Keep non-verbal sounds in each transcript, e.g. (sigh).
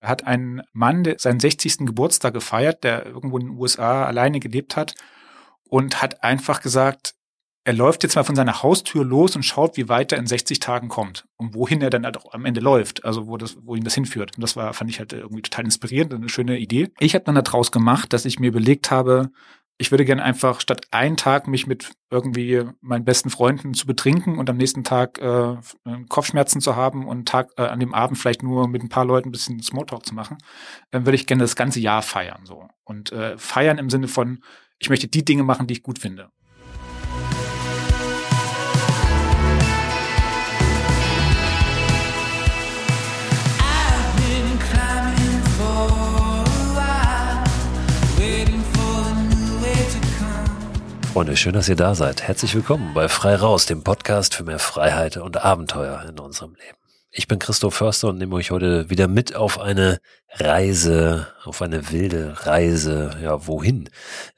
hat ein Mann der seinen 60. Geburtstag gefeiert, der irgendwo in den USA alleine gelebt hat und hat einfach gesagt, er läuft jetzt mal von seiner Haustür los und schaut, wie weit er in 60 Tagen kommt und wohin er dann halt auch am Ende läuft, also wo das, wo ihn das hinführt. Und das war, fand ich halt irgendwie total inspirierend und eine schöne Idee. Ich habe dann daraus gemacht, dass ich mir überlegt habe, ich würde gerne einfach statt einen Tag mich mit irgendwie meinen besten Freunden zu betrinken und am nächsten Tag äh, Kopfschmerzen zu haben und Tag äh, an dem Abend vielleicht nur mit ein paar Leuten ein bisschen Smalltalk zu machen, dann würde ich gerne das ganze Jahr feiern so und äh, feiern im Sinne von ich möchte die Dinge machen, die ich gut finde. Freunde, schön, dass ihr da seid. Herzlich willkommen bei Frei Raus, dem Podcast für mehr Freiheit und Abenteuer in unserem Leben. Ich bin Christoph Förster und nehme euch heute wieder mit auf eine Reise, auf eine wilde Reise. Ja, wohin?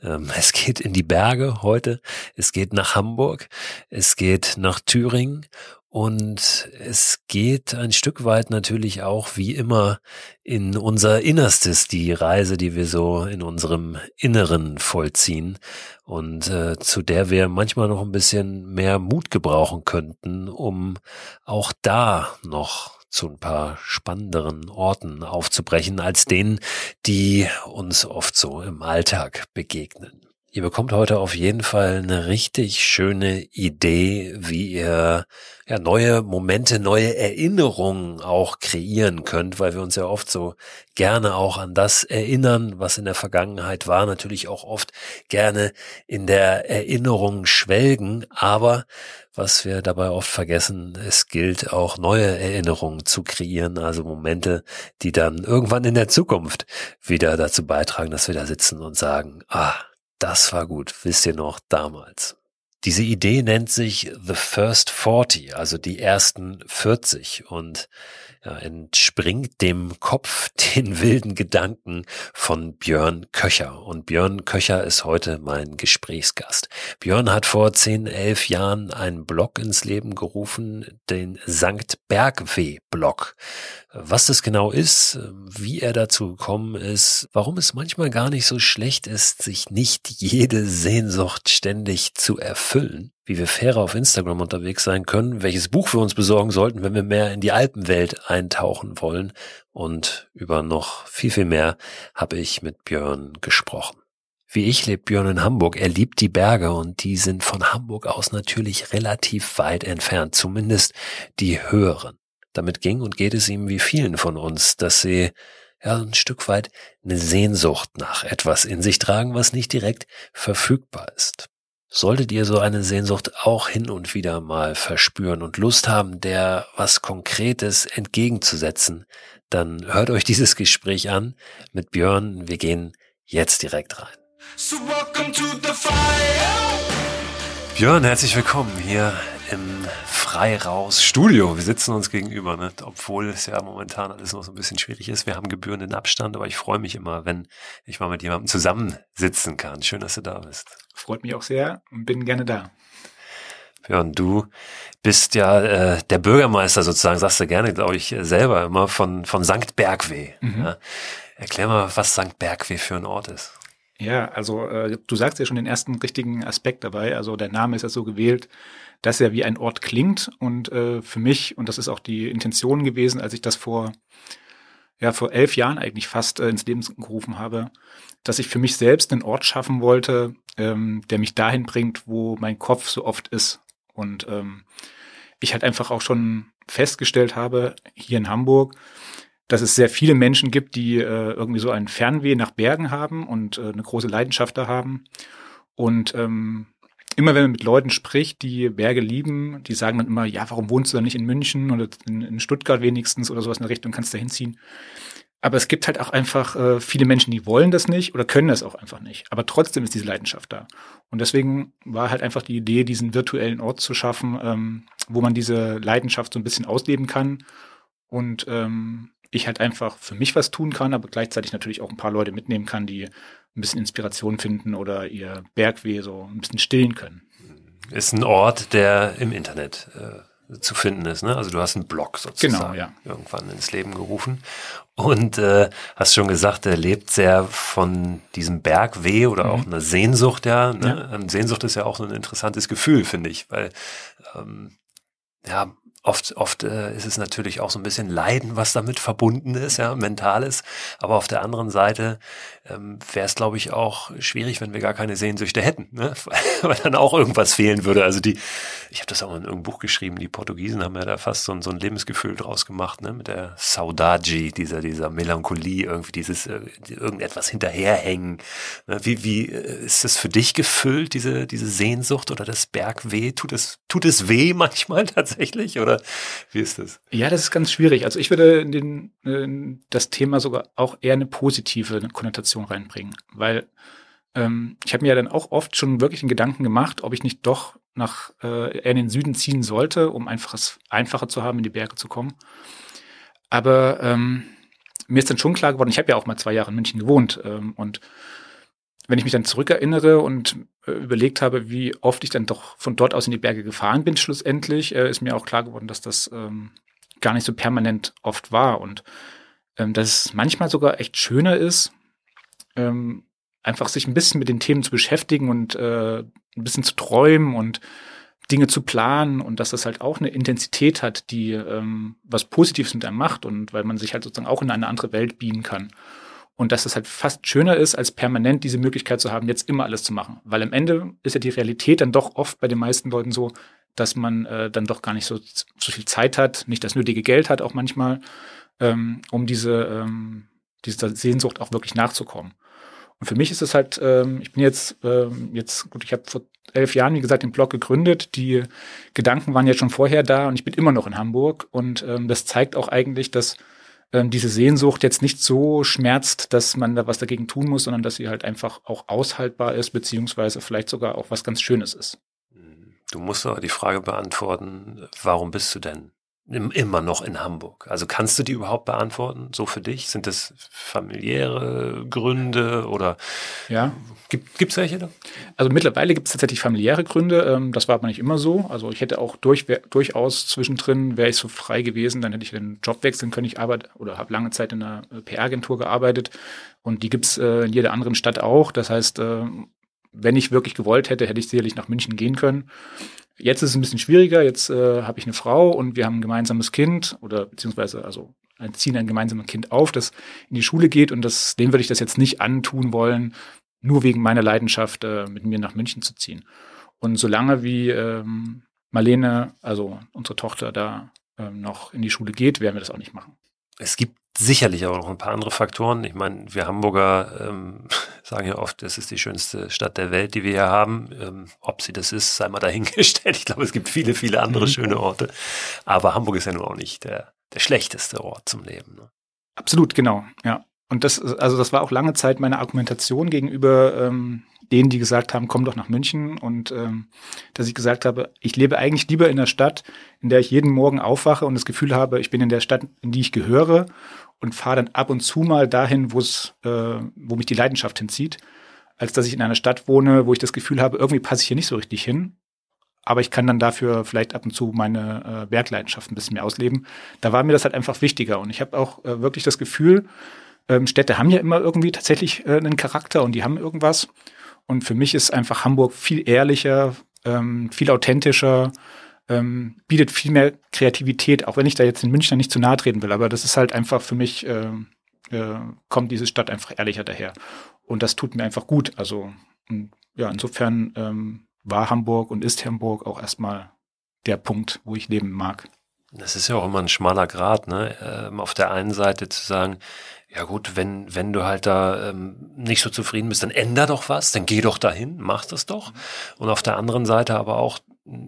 Ähm, es geht in die Berge heute. Es geht nach Hamburg. Es geht nach Thüringen und es geht ein Stück weit natürlich auch wie immer in unser Innerstes, die Reise, die wir so in unserem Inneren vollziehen und äh, zu der wir manchmal noch ein bisschen mehr Mut gebrauchen könnten, um auch da noch zu ein paar spannenderen Orten aufzubrechen als denen, die uns oft so im Alltag begegnen. Ihr bekommt heute auf jeden Fall eine richtig schöne Idee, wie ihr ja, neue Momente, neue Erinnerungen auch kreieren könnt, weil wir uns ja oft so gerne auch an das erinnern, was in der Vergangenheit war, natürlich auch oft gerne in der Erinnerung schwelgen, aber was wir dabei oft vergessen, es gilt auch neue Erinnerungen zu kreieren, also Momente, die dann irgendwann in der Zukunft wieder dazu beitragen, dass wir da sitzen und sagen, ah, das war gut, wisst ihr noch, damals. Diese Idee nennt sich The First 40, also die ersten 40 und ja, entspringt dem Kopf (laughs) den wilden Gedanken von Björn Köcher. Und Björn Köcher ist heute mein Gesprächsgast. Björn hat vor 10, 11 Jahren einen Blog ins Leben gerufen, den Sankt Bergweh Blog. Was das genau ist, wie er dazu gekommen ist, warum es manchmal gar nicht so schlecht ist, sich nicht jede Sehnsucht ständig zu erfüllen, wie wir fairer auf Instagram unterwegs sein können, welches Buch wir uns besorgen sollten, wenn wir mehr in die Alpenwelt eintauchen wollen und über noch viel, viel mehr habe ich mit Björn gesprochen. Wie ich lebt Björn in Hamburg. Er liebt die Berge und die sind von Hamburg aus natürlich relativ weit entfernt, zumindest die höheren. Damit ging und geht es ihm wie vielen von uns, dass sie ja ein Stück weit eine Sehnsucht nach etwas in sich tragen, was nicht direkt verfügbar ist. Solltet ihr so eine Sehnsucht auch hin und wieder mal verspüren und Lust haben, der was Konkretes entgegenzusetzen, dann hört euch dieses Gespräch an mit Björn. Wir gehen jetzt direkt rein. So Björn, herzlich willkommen hier im frei raus Studio. Wir sitzen uns gegenüber, ne? obwohl es ja momentan alles noch so ein bisschen schwierig ist. Wir haben gebührenden Abstand, aber ich freue mich immer, wenn ich mal mit jemandem zusammensitzen kann. Schön, dass du da bist. Freut mich auch sehr und bin gerne da. Björn, du bist ja äh, der Bürgermeister sozusagen, sagst du gerne, glaube ich, selber immer von, von St. Bergweh. Mhm. Ja? Erklär mal, was St. Bergweh für ein Ort ist. Ja, also äh, du sagst ja schon den ersten richtigen Aspekt dabei. Also der Name ist ja so gewählt, dass er wie ein Ort klingt. Und äh, für mich, und das ist auch die Intention gewesen, als ich das vor, ja, vor elf Jahren eigentlich fast äh, ins Leben gerufen habe, dass ich für mich selbst einen Ort schaffen wollte, ähm, der mich dahin bringt, wo mein Kopf so oft ist. Und ähm, ich halt einfach auch schon festgestellt habe, hier in Hamburg, dass es sehr viele Menschen gibt, die äh, irgendwie so ein Fernweh nach Bergen haben und äh, eine große Leidenschaft da haben. Und ähm, immer wenn man mit Leuten spricht, die Berge lieben, die sagen dann immer, ja, warum wohnst du da nicht in München oder in, in Stuttgart wenigstens oder sowas in der Richtung, kannst da hinziehen. Aber es gibt halt auch einfach äh, viele Menschen, die wollen das nicht oder können das auch einfach nicht. Aber trotzdem ist diese Leidenschaft da. Und deswegen war halt einfach die Idee, diesen virtuellen Ort zu schaffen, ähm, wo man diese Leidenschaft so ein bisschen ausleben kann und ähm, ich halt einfach für mich was tun kann, aber gleichzeitig natürlich auch ein paar Leute mitnehmen kann, die ein bisschen Inspiration finden oder ihr Bergweh so ein bisschen stillen können. Ist ein Ort, der im Internet äh, zu finden ist. Ne? Also du hast einen Blog sozusagen genau, ja. irgendwann ins Leben gerufen und äh, hast schon gesagt, er lebt sehr von diesem Bergweh oder mhm. auch einer Sehnsucht. Ja, ne? ja. Sehnsucht ist ja auch so ein interessantes Gefühl, finde ich, weil ähm, ja, Oft, oft äh, ist es natürlich auch so ein bisschen Leiden, was damit verbunden ist, ja, mentales. Aber auf der anderen Seite ähm, wäre es, glaube ich, auch schwierig, wenn wir gar keine Sehnsüchte hätten, ne? (laughs) weil dann auch irgendwas fehlen würde. Also die, ich habe das auch in irgendeinem Buch geschrieben, die Portugiesen haben ja da fast so ein, so ein Lebensgefühl draus gemacht, ne? mit der Saudade, dieser, dieser Melancholie, irgendwie dieses äh, irgendetwas hinterherhängen. Ne? Wie, wie äh, ist das für dich gefüllt, diese, diese Sehnsucht oder das Bergweh? Tut es, tut es weh manchmal (laughs) tatsächlich? Oder oder wie ist das? Ja, das ist ganz schwierig. Also ich würde in den, in das Thema sogar auch eher eine positive Konnotation reinbringen, weil ähm, ich habe mir ja dann auch oft schon wirklich einen Gedanken gemacht, ob ich nicht doch nach äh, eher in den Süden ziehen sollte, um einfach es einfacher zu haben, in die Berge zu kommen. Aber ähm, mir ist dann schon klar geworden, ich habe ja auch mal zwei Jahre in München gewohnt ähm, und wenn ich mich dann zurückerinnere und äh, überlegt habe, wie oft ich dann doch von dort aus in die Berge gefahren bin, schlussendlich, äh, ist mir auch klar geworden, dass das ähm, gar nicht so permanent oft war und ähm, dass es manchmal sogar echt schöner ist, ähm, einfach sich ein bisschen mit den Themen zu beschäftigen und äh, ein bisschen zu träumen und Dinge zu planen und dass das halt auch eine Intensität hat, die ähm, was Positives mit einem macht und weil man sich halt sozusagen auch in eine andere Welt beamen kann. Und dass es halt fast schöner ist, als permanent diese Möglichkeit zu haben, jetzt immer alles zu machen. Weil am Ende ist ja die Realität dann doch oft bei den meisten Leuten so, dass man äh, dann doch gar nicht so, so viel Zeit hat, nicht das nötige Geld hat auch manchmal, ähm, um diese, ähm, dieser Sehnsucht auch wirklich nachzukommen. Und für mich ist es halt, ähm, ich bin jetzt, ähm, jetzt, gut, ich habe vor elf Jahren, wie gesagt, den Blog gegründet. Die Gedanken waren jetzt schon vorher da und ich bin immer noch in Hamburg. Und ähm, das zeigt auch eigentlich, dass ähm, diese Sehnsucht jetzt nicht so schmerzt, dass man da was dagegen tun muss, sondern dass sie halt einfach auch aushaltbar ist, beziehungsweise vielleicht sogar auch was ganz Schönes ist. Du musst aber die Frage beantworten, warum bist du denn immer noch in Hamburg? Also kannst du die überhaupt beantworten, so für dich? Sind das familiäre Gründe oder ja. gibt es welche da? Also mittlerweile gibt es tatsächlich familiäre Gründe. Ähm, das war aber nicht immer so. Also ich hätte auch durch, durchaus zwischendrin, wäre ich so frei gewesen, dann hätte ich den Job wechseln können. Ich arbeite oder habe lange Zeit in einer äh, PR-Agentur gearbeitet und die gibt's äh, in jeder anderen Stadt auch. Das heißt, äh, wenn ich wirklich gewollt hätte, hätte ich sicherlich nach München gehen können. Jetzt ist es ein bisschen schwieriger. Jetzt äh, habe ich eine Frau und wir haben ein gemeinsames Kind oder beziehungsweise also ziehen ein gemeinsames Kind auf, das in die Schule geht und das, dem würde ich das jetzt nicht antun wollen, nur wegen meiner Leidenschaft äh, mit mir nach München zu ziehen. Und solange wie ähm, Marlene, also unsere Tochter, da ähm, noch in die Schule geht, werden wir das auch nicht machen. Es gibt sicherlich auch noch ein paar andere Faktoren. Ich meine, wir Hamburger ähm, (laughs) sagen ja oft, das ist die schönste Stadt der Welt, die wir hier haben. Ähm, ob sie das ist, sei mal dahingestellt. Ich glaube, es gibt viele, viele andere mhm. schöne Orte. Aber Hamburg ist ja nun auch nicht der, der schlechteste Ort zum Leben. Ne? Absolut, genau, ja. Und das, also das war auch lange Zeit meine Argumentation gegenüber ähm, denen, die gesagt haben, komm doch nach München. Und ähm, dass ich gesagt habe, ich lebe eigentlich lieber in der Stadt, in der ich jeden Morgen aufwache und das Gefühl habe, ich bin in der Stadt, in die ich gehöre und fahre dann ab und zu mal dahin, wo es, äh, wo mich die Leidenschaft hinzieht, als dass ich in einer Stadt wohne, wo ich das Gefühl habe, irgendwie passe ich hier nicht so richtig hin. Aber ich kann dann dafür vielleicht ab und zu meine äh, Bergleidenschaft ein bisschen mehr ausleben. Da war mir das halt einfach wichtiger. Und ich habe auch äh, wirklich das Gefühl, ähm, Städte haben ja immer irgendwie tatsächlich äh, einen Charakter und die haben irgendwas. Und für mich ist einfach Hamburg viel ehrlicher, ähm, viel authentischer, ähm, bietet viel mehr Kreativität, auch wenn ich da jetzt in München nicht zu nahe treten will. Aber das ist halt einfach für mich, äh, äh, kommt diese Stadt einfach ehrlicher daher. Und das tut mir einfach gut. Also ja, insofern ähm, war Hamburg und ist Hamburg auch erstmal der Punkt, wo ich leben mag. Das ist ja auch immer ein schmaler Grad, ne? Ähm, auf der einen Seite zu sagen, ja gut, wenn, wenn du halt da ähm, nicht so zufrieden bist, dann änder doch was, dann geh doch dahin, mach das doch. Und auf der anderen Seite aber auch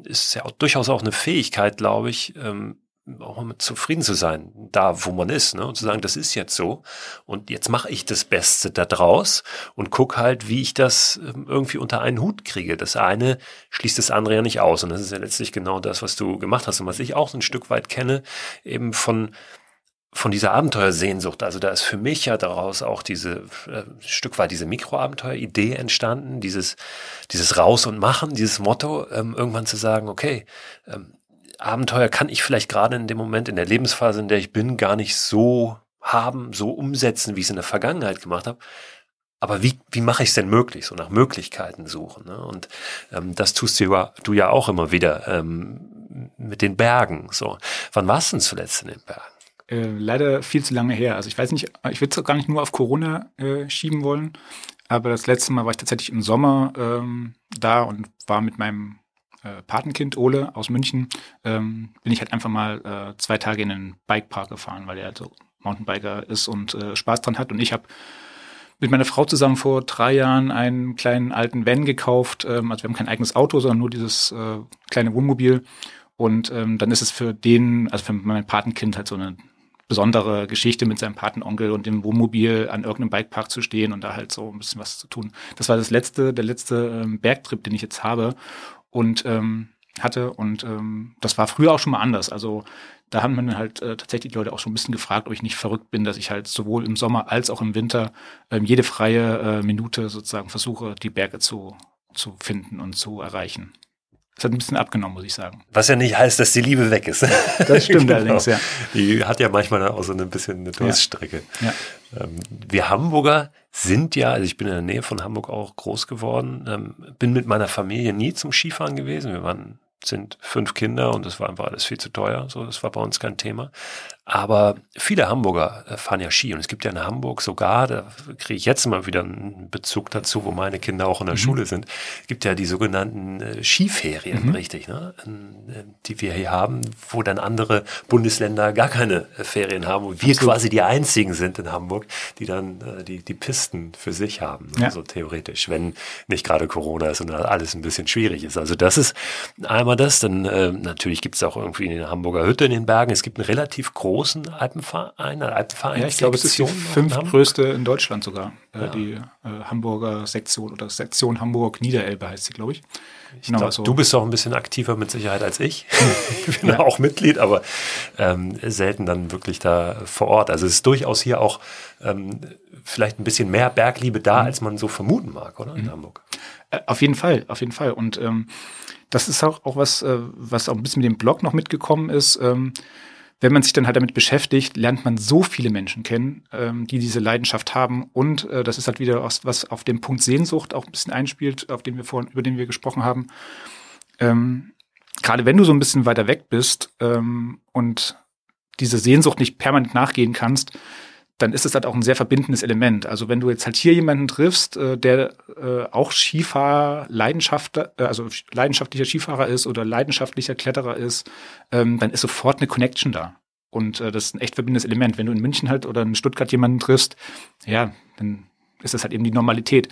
ist ja auch durchaus auch eine Fähigkeit, glaube ich, ähm, auch mal zufrieden zu sein, da wo man ist, ne? Und zu sagen, das ist jetzt so und jetzt mache ich das Beste da draus und guck halt, wie ich das ähm, irgendwie unter einen Hut kriege. Das eine schließt das andere ja nicht aus und das ist ja letztlich genau das, was du gemacht hast und was ich auch ein Stück weit kenne, eben von von dieser Abenteuersehnsucht, also da ist für mich ja daraus auch diese äh, Stück weit diese Mikroabenteuer-Idee entstanden, dieses dieses Raus und Machen, dieses Motto, ähm, irgendwann zu sagen, okay, ähm, Abenteuer kann ich vielleicht gerade in dem Moment, in der Lebensphase, in der ich bin, gar nicht so haben, so umsetzen, wie ich es in der Vergangenheit gemacht habe. Aber wie, wie mache ich es denn möglich? So nach Möglichkeiten suchen. Ne? Und ähm, das tust du ja, du ja auch immer wieder ähm, mit den Bergen. So, wann warst du denn zuletzt in den Bergen? Äh, leider viel zu lange her. Also ich weiß nicht, ich würde es gar nicht nur auf Corona äh, schieben wollen, aber das letzte Mal war ich tatsächlich im Sommer ähm, da und war mit meinem äh, Patenkind Ole aus München, ähm, bin ich halt einfach mal äh, zwei Tage in den Bikepark gefahren, weil er halt so Mountainbiker ist und äh, Spaß dran hat. Und ich habe mit meiner Frau zusammen vor drei Jahren einen kleinen alten Van gekauft. Ähm, also wir haben kein eigenes Auto, sondern nur dieses kleine Wohnmobil. Und ähm, dann ist es für den, also für mein Patenkind halt so eine besondere Geschichte mit seinem Patenonkel und dem Wohnmobil an irgendeinem Bikepark zu stehen und da halt so ein bisschen was zu tun. Das war das letzte, der letzte ähm, Bergtrip, den ich jetzt habe und ähm, hatte und ähm, das war früher auch schon mal anders. Also da haben man halt äh, tatsächlich die Leute auch schon ein bisschen gefragt, ob ich nicht verrückt bin, dass ich halt sowohl im Sommer als auch im Winter ähm, jede freie äh, Minute sozusagen versuche, die Berge zu, zu finden und zu erreichen. Das hat ein bisschen abgenommen, muss ich sagen. Was ja nicht heißt, dass die Liebe weg ist. (laughs) Das stimmt (laughs) genau. allerdings, ja. Die hat ja manchmal auch so ein bisschen eine Durststrecke. Ja. Ja. Ähm, wir Hamburger sind ja, also ich bin in der Nähe von Hamburg auch groß geworden, ähm, bin mit meiner Familie nie zum Skifahren gewesen. Wir waren sind fünf Kinder und das war einfach alles viel zu teuer. So, das war bei uns kein Thema. Aber viele Hamburger äh, fahren ja Ski und es gibt ja in Hamburg sogar, da kriege ich jetzt mal wieder einen Bezug dazu, wo meine Kinder auch in der mhm. Schule sind, gibt ja die sogenannten äh, Skiferien, mhm. richtig, ne? Äh, die wir hier haben, wo dann andere Bundesländer gar keine Ferien haben und wir Absolut. quasi die einzigen sind in Hamburg, die dann die, die Pisten für sich haben, ne? ja. so theoretisch, wenn nicht gerade Corona ist und alles ein bisschen schwierig ist. Also das ist einmal das, dann äh, natürlich gibt es auch irgendwie eine Hamburger Hütte in den Bergen, es gibt einen relativ großen Alpenverein, Alpenverein. Ja, ich glaube, es ist die fünftgrößte in Deutschland sogar. Äh, ja. Die äh, Hamburger Sektion oder Sektion Hamburg Niederelbe heißt sie, glaube ich. ich genau, glaub, so. Du bist auch ein bisschen aktiver mit Sicherheit als ich. (laughs) ich bin ja. auch Mitglied, aber ähm, selten dann wirklich da vor Ort. Also es ist durchaus hier auch ähm, vielleicht ein bisschen mehr Bergliebe da, mhm. als man so vermuten mag, oder? In mhm. Hamburg. Äh, auf jeden Fall, auf jeden Fall. Und ähm, das ist auch, auch was, äh, was auch ein bisschen mit dem Blog noch mitgekommen ist. Ähm, wenn man sich dann halt damit beschäftigt, lernt man so viele Menschen kennen, ähm, die diese Leidenschaft haben. Und äh, das ist halt wieder was, was auf den Punkt Sehnsucht auch ein bisschen einspielt, auf den wir vorhin, über den wir gesprochen haben. Ähm, Gerade wenn du so ein bisschen weiter weg bist ähm, und diese Sehnsucht nicht permanent nachgehen kannst, dann ist es halt auch ein sehr verbindendes Element. Also wenn du jetzt halt hier jemanden triffst, äh, der äh, auch Skifahrer, Leidenschaft, äh, also leidenschaftlicher Skifahrer ist oder leidenschaftlicher Kletterer ist, ähm, dann ist sofort eine Connection da. Und äh, das ist ein echt verbindendes Element. Wenn du in München halt oder in Stuttgart jemanden triffst, ja, dann ist das halt eben die Normalität.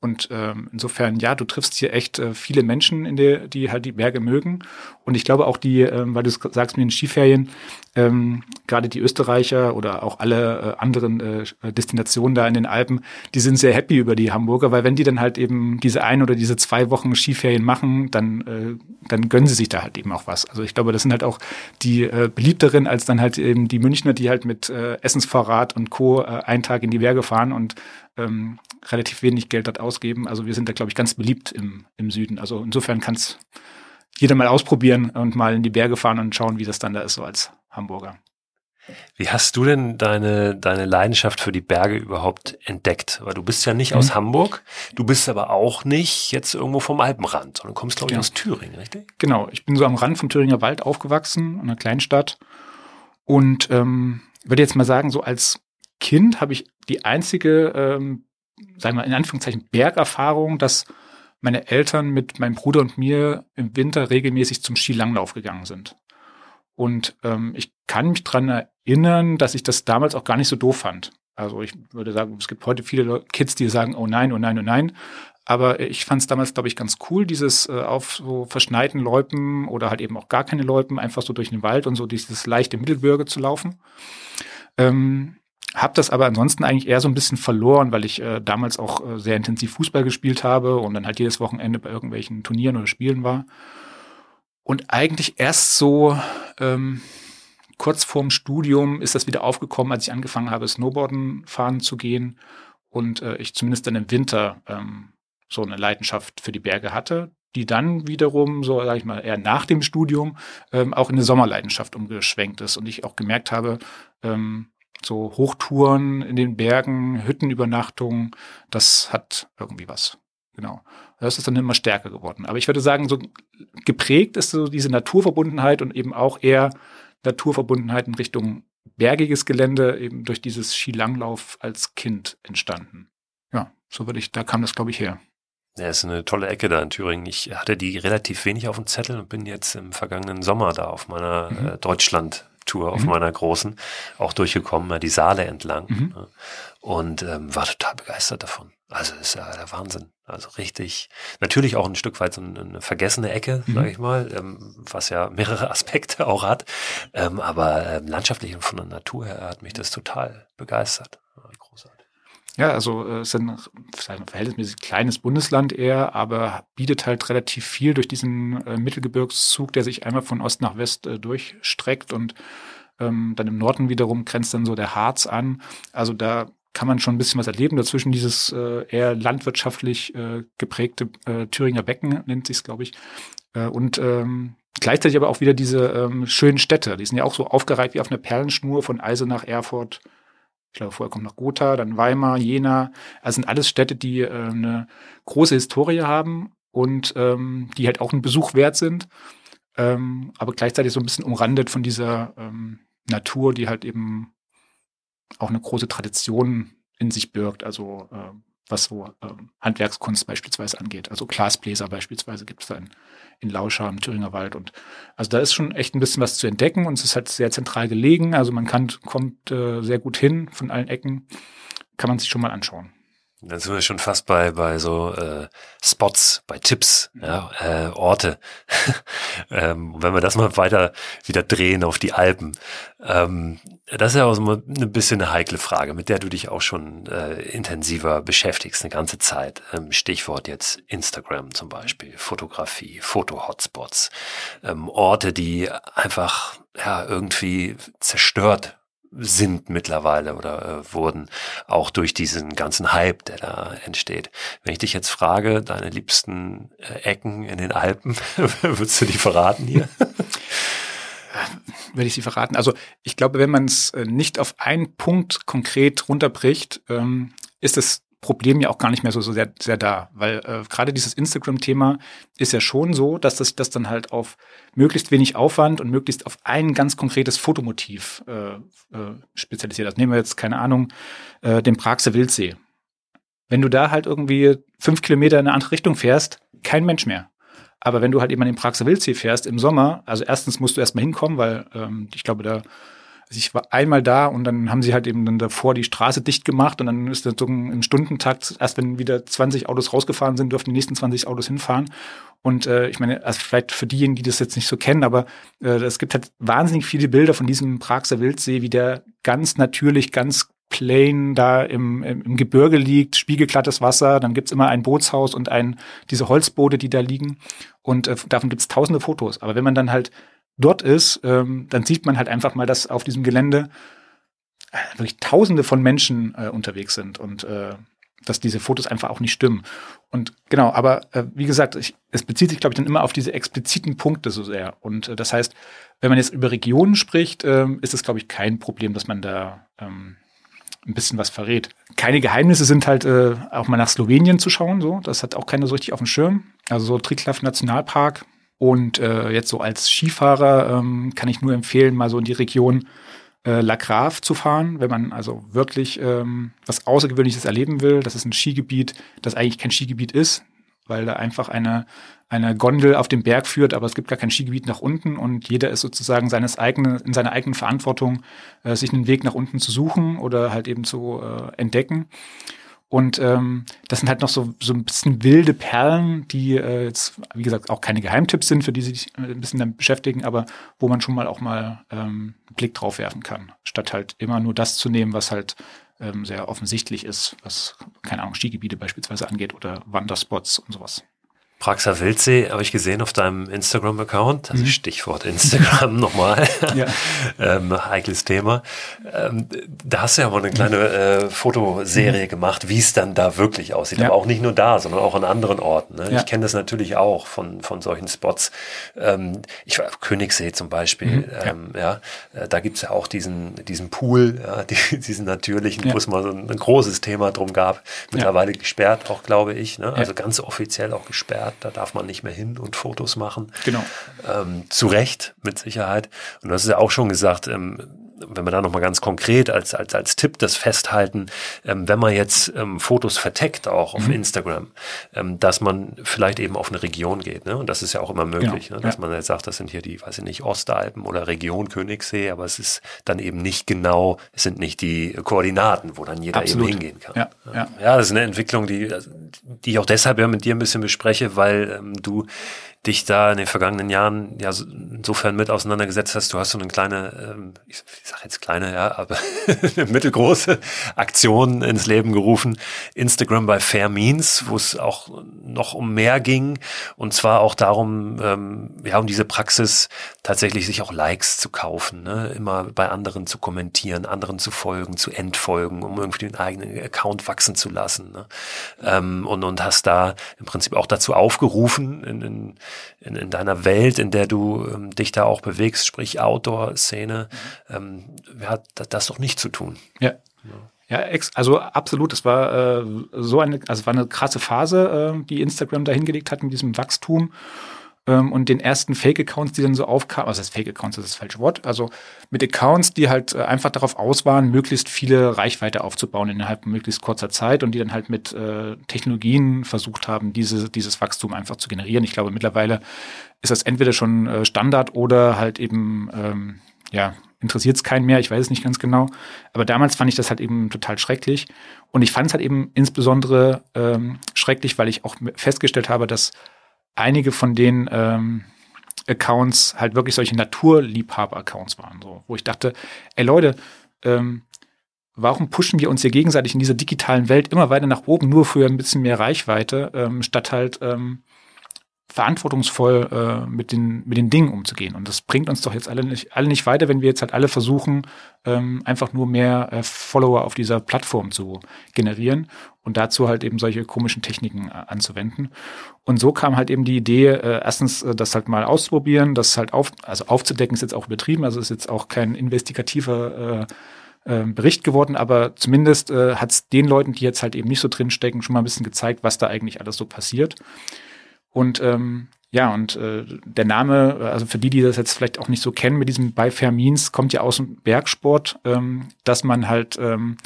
Und ähm, insofern, ja, du triffst hier echt äh, viele Menschen, in der, die halt die Berge mögen. Und ich glaube auch die, ähm, weil du sagst mir in Skiferien, ähm, gerade die Österreicher oder auch alle äh, anderen äh, Destinationen da in den Alpen, die sind sehr happy über die Hamburger, weil wenn die dann halt eben diese ein oder diese zwei Wochen Skiferien machen, dann, äh, dann gönnen sie sich da halt eben auch was. Also ich glaube, das sind halt auch die äh, beliebteren als dann halt eben die Münchner, die halt mit äh, Essensvorrat und Co. Äh, einen Tag in die Berge fahren und ähm, relativ wenig Geld dort ausgeben. Also wir sind da, glaube ich, ganz beliebt im, im Süden. Also insofern kann es jeder mal ausprobieren und mal in die Berge fahren und schauen, wie das dann da ist, so als Hamburger. Wie hast du denn deine, deine Leidenschaft für die Berge überhaupt entdeckt? Weil du bist ja nicht mhm. aus Hamburg, du bist aber auch nicht jetzt irgendwo vom Alpenrand, sondern kommst, glaube ich, ja. aus Thüringen, richtig? Genau, ich bin so am Rand vom Thüringer Wald aufgewachsen, in einer Kleinstadt. Und ähm, würde jetzt mal sagen, so als Kind habe ich die einzige, ähm, sagen wir in Anführungszeichen, Bergerfahrung, dass meine Eltern mit meinem Bruder und mir im Winter regelmäßig zum Skilanglauf gegangen sind. Und ähm, ich kann mich dran erinnern, dass ich das damals auch gar nicht so doof fand. Also ich würde sagen, es gibt heute viele Kids, die sagen, oh nein, oh nein, oh nein. Aber ich fand es damals, glaube ich, ganz cool, dieses äh, auf so verschneiten Loipen oder halt eben auch gar keine Loipen, einfach so durch den Wald und so dieses leichte Mittelgebirge zu laufen. Ähm, hab das aber ansonsten eigentlich eher so ein bisschen verloren, weil ich äh, damals auch äh, sehr intensiv Fußball gespielt habe und dann halt jedes Wochenende bei irgendwelchen Turnieren oder Spielen war. Und eigentlich erst so ähm, kurz vorm Studium ist das wieder aufgekommen, als ich angefangen habe, Snowboarden fahren zu gehen und äh, ich zumindest dann im Winter ähm, so eine Leidenschaft für die Berge hatte, die dann wiederum, so sage ich mal, eher nach dem Studium ähm, auch in eine Sommerleidenschaft umgeschwenkt ist und ich auch gemerkt habe, ähm, so Hochtouren in den Bergen, Hüttenübernachtungen, das hat irgendwie was. Genau. Das ist dann immer stärker geworden. Aber ich würde sagen, so geprägt ist so diese Naturverbundenheit und eben auch eher Naturverbundenheit in Richtung bergiges Gelände, eben durch dieses Skilanglauf als Kind entstanden. Ja, so würde ich, da kam das, glaube ich, her. Ja, ist eine tolle Ecke da in Thüringen. Ich hatte die relativ wenig auf dem Zettel und bin jetzt im vergangenen Sommer da auf meiner mhm. äh, Deutschland Tour auf mhm. meiner großen auch durchgekommen, die Saale entlang mhm. Ne? und ähm, war total begeistert davon. Also ist ja der Wahnsinn. Also richtig, natürlich auch ein Stück weit so eine, vergessene Ecke, mhm. sage ich mal, ähm, was ja mehrere (laughs) Aspekte auch hat. Ähm, aber ähm, landschaftlich und von der Natur her hat mich das total begeistert. Ja, also äh, es ist ein, ein verhältnismäßig kleines Bundesland eher, aber bietet halt relativ viel durch diesen äh, Mittelgebirgszug, der sich einmal von Ost nach West äh, durchstreckt und ähm, dann im Norden wiederum grenzt dann so der Harz an. Also da kann man schon ein bisschen was erleben. Dazwischen dieses äh, eher landwirtschaftlich äh, geprägte äh, Thüringer Becken, nennt sich es, glaube ich. Äh, und ähm, gleichzeitig aber auch wieder diese ähm, schönen Städte. Die sind ja auch so aufgereiht wie auf einer Perlenschnur von Eisenach, Erfurt, ich glaube, vorher kommt noch Gotha, dann Weimar, Jena. Also sind alles Städte, die äh, eine große Historie haben und ähm, die halt auch einen Besuch wert sind, ähm, aber gleichzeitig so ein bisschen umrandet von dieser ähm, Natur, die halt eben auch eine große Tradition in sich birgt. Also äh, was so ähm, Handwerkskunst beispielsweise angeht. Also Glasbläser beispielsweise gibt es da in, in Lauscha im Thüringer Wald. Und also da ist schon echt ein bisschen was zu entdecken und es ist halt sehr zentral gelegen. Also man kann, kommt äh, sehr gut hin von allen Ecken. Kann man sich schon mal anschauen. Dann sind wir schon fast bei, bei so äh, Spots, bei Tipps, ja, äh, Orte. (laughs) ähm, wenn wir das mal weiter wieder drehen auf die Alpen. Ähm, das ist ja auch so ein bisschen eine heikle Frage, mit der du dich auch schon äh, intensiver beschäftigst, eine ganze Zeit. Ähm, Stichwort jetzt Instagram zum Beispiel, Fotografie, Foto-Hotspots, ähm, Orte, die einfach ja irgendwie zerstört sind mittlerweile oder äh, wurden, auch durch diesen ganzen Hype, der da entsteht. Wenn ich dich jetzt frage, deine liebsten äh, Ecken in den Alpen, (laughs) würdest du die verraten hier? Würde ich sie verraten? Also ich glaube, wenn man es äh, nicht auf einen Punkt konkret runterbricht, ähm, ist es Problem ja auch gar nicht mehr so, so sehr, sehr da, weil äh, gerade dieses Instagram-Thema ist ja schon so, dass das, das dann halt auf möglichst wenig Aufwand und möglichst auf ein ganz konkretes Fotomotiv äh, äh, spezialisiert. Also nehmen wir jetzt, keine Ahnung, äh, den Praxer Wildsee. Wenn du da halt irgendwie fünf Kilometer in eine andere Richtung fährst, kein Mensch mehr. Aber wenn du halt eben an den Praxer Wildsee fährst im Sommer, also erstens musst du erstmal hinkommen, weil ähm, ich glaube, da also ich war einmal da und dann haben sie halt eben dann davor die Straße dicht gemacht und dann ist das so im Stundentakt, erst wenn wieder 20 Autos rausgefahren sind, dürfen die nächsten 20 Autos hinfahren. Und äh, ich meine, also vielleicht für diejenigen, die das jetzt nicht so kennen, aber äh, es gibt halt wahnsinnig viele Bilder von diesem Praxer Wildsee, wie der ganz natürlich, ganz plain da im, im, im Gebirge liegt, spiegelglattes Wasser, dann gibt's immer ein Bootshaus und ein, diese Holzboote, die da liegen. Und äh, davon gibt's tausende Fotos. Aber wenn man dann halt dort ist, ähm, dann sieht man halt einfach mal, dass auf diesem Gelände äh, wirklich Tausende von Menschen äh, unterwegs sind und äh, dass diese Fotos einfach auch nicht stimmen. Und genau, aber äh, wie gesagt, ich, es bezieht sich, glaube ich, dann immer auf diese expliziten Punkte so sehr. Und äh, das heißt, wenn man jetzt über Regionen spricht, äh, ist es, glaube ich, kein Problem, dass man da ähm, ein bisschen was verrät. Keine Geheimnisse sind halt äh, auch mal nach Slowenien zu schauen, so. Das hat auch keiner so richtig auf dem Schirm. Also so Triglav Nationalpark und äh, jetzt so als Skifahrer ähm, kann ich nur empfehlen, mal so in die Region äh, La Grave zu fahren, wenn man also wirklich ähm, was Außergewöhnliches erleben will. Das ist ein Skigebiet, das eigentlich kein Skigebiet ist, weil da einfach eine, eine Gondel auf dem Berg führt, aber es gibt gar kein Skigebiet nach unten und jeder ist sozusagen seines eigenen, in seiner eigenen Verantwortung, äh, sich einen Weg nach unten zu suchen oder halt eben zu äh, entdecken. Und ähm, das sind halt noch so, so ein bisschen wilde Perlen, die äh, jetzt, wie gesagt, auch keine Geheimtipps sind, für die sich äh, ein bisschen damit beschäftigen, aber wo man schon mal auch mal ähm, einen Blick drauf werfen kann, statt halt immer nur das zu nehmen, was halt ähm, sehr offensichtlich ist, was, keine Ahnung, Skigebiete beispielsweise angeht oder Wanderspots und sowas. Praxa Wildsee habe ich gesehen auf deinem Instagram-Account, also mhm. Stichwort Instagram (laughs) nochmal, ja. ähm, heikles Thema. Ähm, da hast du ja mal eine kleine äh, Fotoserie mhm. gemacht, wie es dann da wirklich aussieht. Ja. Aber auch nicht nur da, sondern auch an anderen Orten. Ne? Ja. Ich kenne das natürlich auch von, von solchen Spots. Ähm, ich war auf Königssee zum Beispiel, mhm. ähm, ja. Äh, da gibt's ja auch diesen, diesen Pool, (laughs) die, diesen natürlichen, wo es mal so ein, ein, großes Thema drum gab. Mittlerweile gesperrt auch, glaube ich. Ne? Also ganz offiziell auch gesperrt da darf man nicht mehr hin und Fotos machen. Genau. Ähm, zu Recht, mit Sicherheit. Und du hast es ja auch schon gesagt, ähm, wenn wir da nochmal ganz konkret als, als, als Tipp das festhalten, ähm, wenn man jetzt ähm, Fotos verteckt, auch auf mhm. Instagram, ähm, dass man vielleicht eben auf eine Region geht. Ne? Und das ist ja auch immer möglich, genau. ne? dass ja. man jetzt sagt, das sind hier die, weiß ich nicht, Ostalpen oder Region Königssee, aber es ist dann eben nicht genau, es sind nicht die Koordinaten, wo dann jeder Absolut. eben hingehen kann. Ja. Ja. ja, das ist eine Entwicklung, die, die ich auch deshalb ja mit dir ein bisschen bespreche, weil ähm, du dich da in den vergangenen Jahren ja insofern mit auseinandergesetzt hast. Du hast so eine kleine, ähm, ich, sage jetzt kleine, ja, aber eine (laughs) mittelgroße Aktion ins Leben gerufen. Instagram bei Fair Means, wo es auch noch um mehr ging und zwar auch darum, ähm, ja, um diese Praxis tatsächlich sich auch Likes zu kaufen, ne? immer bei anderen zu kommentieren, anderen zu folgen, zu entfolgen, um irgendwie den eigenen Account wachsen zu lassen. Ne? Ähm, und, und hast da im Prinzip auch dazu aufgerufen, in, in in, in deiner Welt, in der du ähm, dich da auch bewegst, sprich Outdoor-Szene, ähm, hat das doch nicht zu tun. Ja. Ja, ex also absolut. Es war äh, so eine, also war eine krasse Phase, äh, die Instagram da hingelegt hat in diesem Wachstum ähm, und den ersten Fake-Accounts, die dann so aufkamen, also das Fake-Accounts ist das falsche Wort, also mit Accounts, die halt äh, einfach darauf aus waren, möglichst viele Reichweite aufzubauen innerhalb möglichst kurzer Zeit und die dann halt mit äh, Technologien versucht haben, diese, dieses Wachstum einfach zu generieren. Ich glaube, mittlerweile ist das entweder schon äh, Standard oder halt eben, ähm, ja, interessiert es keinen mehr, ich weiß es nicht ganz genau. Aber damals fand ich das halt eben total schrecklich. Und ich fand es halt eben insbesondere ähm, schrecklich, weil ich auch festgestellt habe, dass einige von den ähm, Accounts halt wirklich solche Naturliebhaber-Accounts waren, so, wo ich dachte, ey Leute, ähm, warum pushen wir uns hier gegenseitig in dieser digitalen Welt immer weiter nach oben, nur für ein bisschen mehr Reichweite, ähm, statt halt ähm, verantwortungsvoll äh, mit, den, mit den Dingen umzugehen. Und das bringt uns doch jetzt alle nicht, alle nicht weiter, wenn wir jetzt halt alle versuchen, ähm, einfach nur mehr äh, Follower auf dieser Plattform zu generieren und dazu halt eben solche komischen Techniken äh, anzuwenden. Und so kam halt eben die Idee, äh, erstens äh, das halt mal auszuprobieren, das halt auf, also aufzudecken ist jetzt auch übertrieben, also ist jetzt auch kein investigativer äh, äh, Bericht geworden, aber zumindest äh, hat es den Leuten, die jetzt halt eben nicht so drinstecken, schon mal ein bisschen gezeigt, was da eigentlich alles so passiert. Und ähm, ja, und äh, der Name, also für die, die das jetzt vielleicht auch nicht so kennen, mit diesem bei Fair Means, kommt ja aus dem Bergsport, ähm, dass man halt ähm,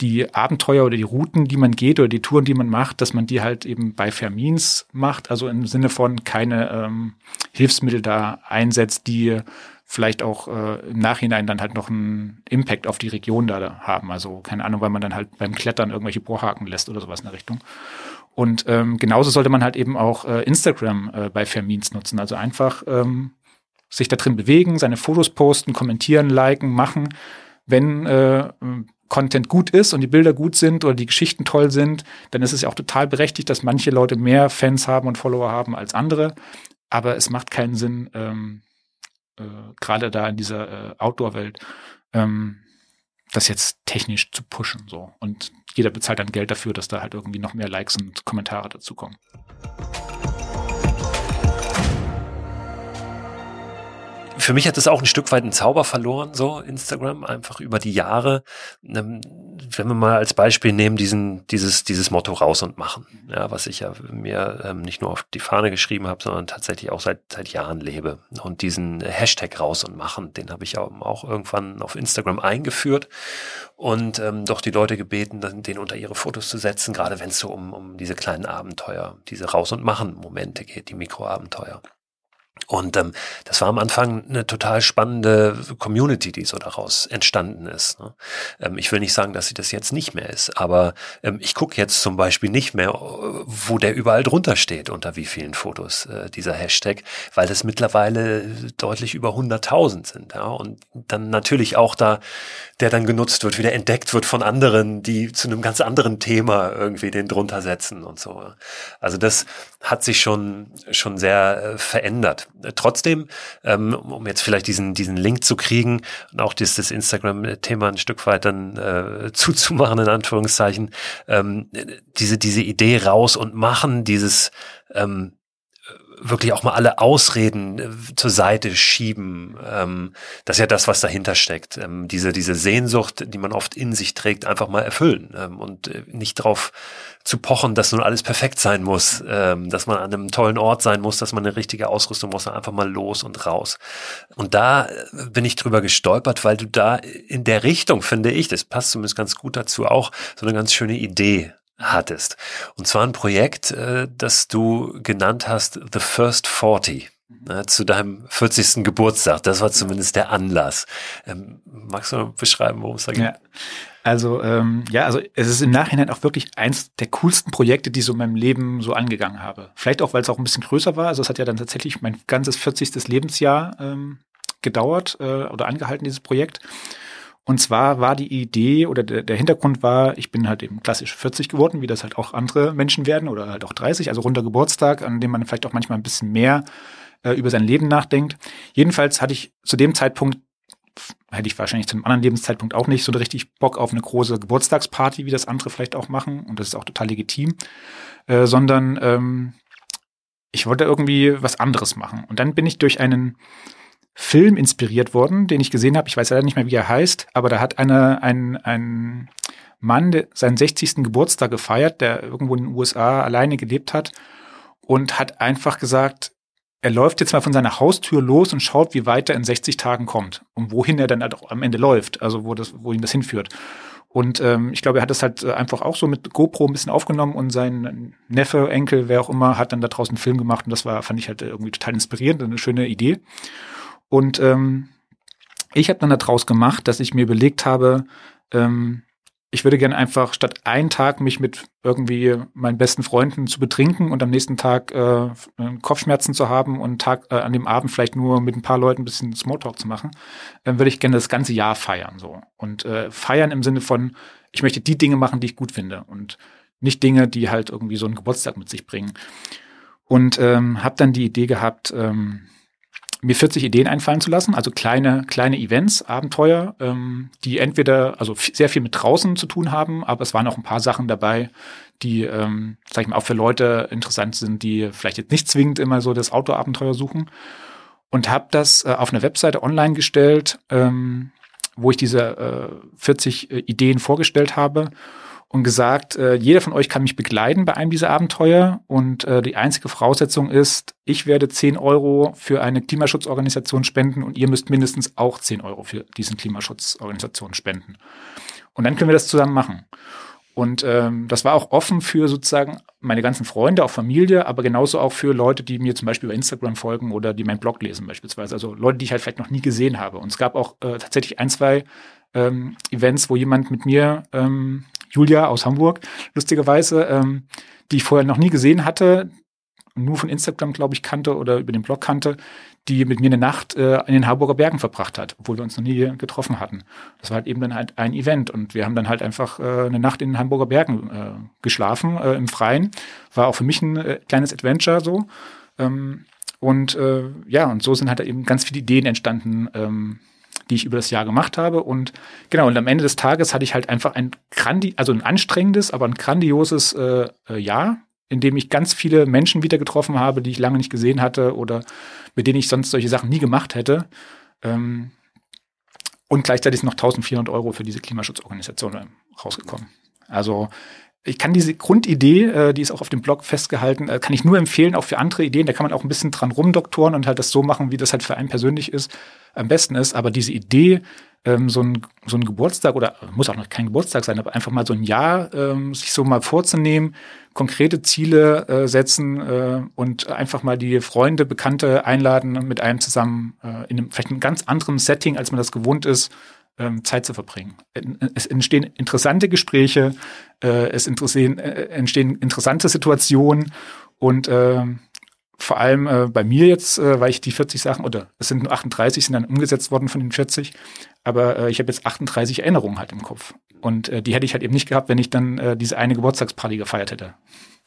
die Abenteuer oder die Routen, die man geht oder die Touren, die man macht, dass man die halt eben bei Fair Means macht, also im Sinne von keine ähm, Hilfsmittel da einsetzt, die vielleicht auch äh, im Nachhinein dann halt noch einen Impact auf die Region da haben. Also keine Ahnung, weil man dann halt beim Klettern irgendwelche Bohrhaken lässt oder sowas in der Richtung. Und ähm, genauso sollte man halt eben auch äh, Instagram äh, bei Vermins nutzen. Also einfach ähm, sich da drin bewegen, seine Fotos posten, kommentieren, liken, machen. Wenn äh, Content gut ist und die Bilder gut sind oder die Geschichten toll sind, dann ist es ja auch total berechtigt, dass manche Leute mehr Fans haben und Follower haben als andere. Aber es macht keinen Sinn, ähm, äh, gerade da in dieser äh, Outdoor-Welt, ähm, das jetzt technisch zu pushen. So. Und jeder bezahlt dann Geld dafür, dass da halt irgendwie noch mehr Likes und Kommentare dazukommen. Für mich hat es auch ein Stück weit einen Zauber verloren, so Instagram, einfach über die Jahre. Ähm, wenn wir mal als Beispiel nehmen, diesen, dieses, dieses Motto raus und machen, ja, was ich ja mir ähm, nicht nur auf die Fahne geschrieben habe, sondern tatsächlich auch seit, seit Jahren lebe. Und diesen Hashtag raus und machen, den habe ich auch, irgendwann auf Instagram eingeführt und ähm, doch die Leute gebeten, den unter ihre Fotos zu setzen, gerade wenn es so um, um diese kleinen Abenteuer, diese Raus- und Machen-Momente geht, die Mikroabenteuer. Und ähm, das war am Anfang eine total spannende Community, die so daraus entstanden ist. Ne? Ähm, ich will nicht sagen, dass sie das jetzt nicht mehr ist, aber ähm, ich gucke jetzt zum Beispiel nicht mehr, wo der überall drunter steht, unter wie vielen Fotos äh, dieser Hashtag, weil das mittlerweile deutlich über 100.000 sind. Ja? Und dann natürlich auch da, der dann genutzt wird, wieder entdeckt wird von anderen, die zu einem ganz anderen Thema irgendwie den drunter setzen und so. Also das hat sich schon, schon sehr äh, verändert trotzdem, ähm, um jetzt vielleicht diesen, diesen Link zu kriegen und auch dieses, das Instagram-Thema ein Stück weit dann äh, zuzumachen, in Anführungszeichen, ähm, diese, diese Idee raus und machen, dieses ähm, wirklich auch mal alle Ausreden äh, zur Seite schieben. Ähm, das ist ja das, was dahinter steckt. Ähm, diese, diese Sehnsucht, die man oft in sich trägt, einfach mal erfüllen ähm, und äh, nicht darauf zu pochen, dass nun alles perfekt sein muss, ähm, dass man an einem tollen Ort sein muss, dass man eine richtige Ausrüstung muss, einfach mal los und raus. Und da äh, bin ich drüber gestolpert, weil du da in der Richtung, finde ich, das passt zumindest ganz gut dazu auch, so eine ganz schöne Idee hattest. Und zwar ein Projekt, äh, das du genannt hast, The First 40 ne, zu deinem 40. Geburtstag. Das war zumindest der Anlass. Ähm, magst du beschreiben, worum es da geht? Ja. Also ähm, ja, also es ist im Nachhinein auch wirklich eins der coolsten Projekte, die ich so in meinem Leben so angegangen habe. Vielleicht auch, weil es auch ein bisschen größer war. Also es hat ja dann tatsächlich mein ganzes 40. Lebensjahr ähm, gedauert äh, oder angehalten, dieses Projekt. Und zwar war die Idee oder der, der Hintergrund war, ich bin halt eben klassisch 40 geworden, wie das halt auch andere Menschen werden oder halt auch 30, also runder Geburtstag, an dem man vielleicht auch manchmal ein bisschen mehr äh, über sein Leben nachdenkt. Jedenfalls hatte ich zu dem Zeitpunkt, hätte ich wahrscheinlich zu einem anderen Lebenszeitpunkt auch nicht so richtig Bock auf eine große Geburtstagsparty, wie das andere vielleicht auch machen. Und das ist auch total legitim. Äh, sondern ähm, ich wollte irgendwie was anderes machen. Und dann bin ich durch einen Film inspiriert worden, den ich gesehen habe. Ich weiß leider nicht mehr, wie er heißt, aber da hat eine, ein, ein Mann der seinen 60. Geburtstag gefeiert, der irgendwo in den USA alleine gelebt hat und hat einfach gesagt, er läuft jetzt mal von seiner Haustür los und schaut, wie weit er in 60 Tagen kommt und wohin er dann halt am Ende läuft, also wo das, wo ihn das hinführt. Und ähm, ich glaube, er hat das halt einfach auch so mit GoPro ein bisschen aufgenommen und sein Neffe, Enkel, wer auch immer, hat dann da draußen einen Film gemacht und das war, fand ich halt irgendwie total inspirierend, eine schöne Idee. Und ähm, ich habe dann daraus gemacht, dass ich mir überlegt habe, ähm, ich würde gerne einfach statt einen Tag mich mit irgendwie meinen besten Freunden zu betrinken und am nächsten Tag äh, Kopfschmerzen zu haben und Tag äh, an dem Abend vielleicht nur mit ein paar Leuten ein bisschen Smalltalk zu machen, dann würde ich gerne das ganze Jahr feiern so und äh, feiern im Sinne von ich möchte die Dinge machen, die ich gut finde und nicht Dinge, die halt irgendwie so einen Geburtstag mit sich bringen. Und ähm, habe dann die Idee gehabt, ähm, mir 40 Ideen einfallen zu lassen, also kleine, kleine Events, Abenteuer, ähm, die entweder, also sehr viel mit draußen zu tun haben, aber es waren auch ein paar Sachen dabei, die, ähm, sag ich mal, auch für Leute interessant sind, die vielleicht jetzt nicht zwingend immer so das Outdoor-Abenteuer suchen. Und habe das äh, auf eine Webseite online gestellt, ähm, wo ich diese äh, 40 äh, Ideen vorgestellt habe und gesagt, äh, jeder von euch kann mich begleiten bei einem dieser Abenteuer und äh, die einzige Voraussetzung ist, ich werde 10 Euro für eine Klimaschutzorganisation spenden und ihr müsst mindestens auch 10 Euro für diesen Klimaschutzorganisation spenden. Und dann können wir das zusammen machen. Und ähm, das war auch offen für sozusagen meine ganzen Freunde, auch Familie, aber genauso auch für Leute, die mir zum Beispiel über Instagram folgen oder die meinen Blog lesen beispielsweise. Also Leute, die ich halt vielleicht noch nie gesehen habe. Und es gab auch äh, tatsächlich ein, zwei ähm, Events, wo jemand mit mir ähm, Julia aus Hamburg, lustigerweise, ähm, die ich vorher noch nie gesehen hatte, nur von Instagram, glaube ich, kannte oder über den Blog kannte, die mit mir eine Nacht äh, in den Harburger Bergen verbracht hat, obwohl wir uns noch nie getroffen hatten. Das war halt eben dann halt ein Event und wir haben dann halt einfach äh, eine Nacht in den Hamburger Bergen äh, geschlafen, äh, im Freien. War auch für mich ein äh, kleines Adventure so. Ähm, und äh, ja, und so sind halt eben ganz viele Ideen entstanden, ähm, die ich über das Jahr gemacht habe. Und genau, und am Ende des Tages hatte ich halt einfach ein grandi also ein anstrengendes, aber ein grandioses äh, äh, Jahr, in dem ich ganz viele Menschen wieder getroffen habe, die ich lange nicht gesehen hatte oder mit denen ich sonst solche Sachen nie gemacht hätte. Ähm, und gleichzeitig sind noch 1400 Euro für diese Klimaschutzorganisation äh, rausgekommen. Also ich kann diese Grundidee, äh, die ist auch auf dem Blog festgehalten, äh, kann ich nur empfehlen, auch für andere Ideen. Da kann man auch ein bisschen dran rumdoktoren und halt das so machen, wie das halt für einen persönlich ist, am besten ist. Aber diese Idee, ähm, so, ein, so ein Geburtstag oder muss auch noch kein Geburtstag sein, aber einfach mal so ein Jahr ähm, sich so mal vorzunehmen, konkrete Ziele äh, setzen äh, und einfach mal die Freunde, Bekannte einladen, mit einem zusammen äh, in einem vielleicht einem ganz anderen Setting, als man das gewohnt ist, ähm, Zeit zu verbringen. Es entstehen interessante Gespräche, äh, es entstehen, äh, entstehen interessante Situationen und äh, vor allem äh, bei mir jetzt, äh, weil ich die 40 Sachen, oder es sind nur 38, sind dann umgesetzt worden von den 40, aber äh, ich habe jetzt 38 Erinnerungen halt im Kopf. Und äh, die hätte ich halt eben nicht gehabt, wenn ich dann äh, diese eine Geburtstagsparty gefeiert hätte.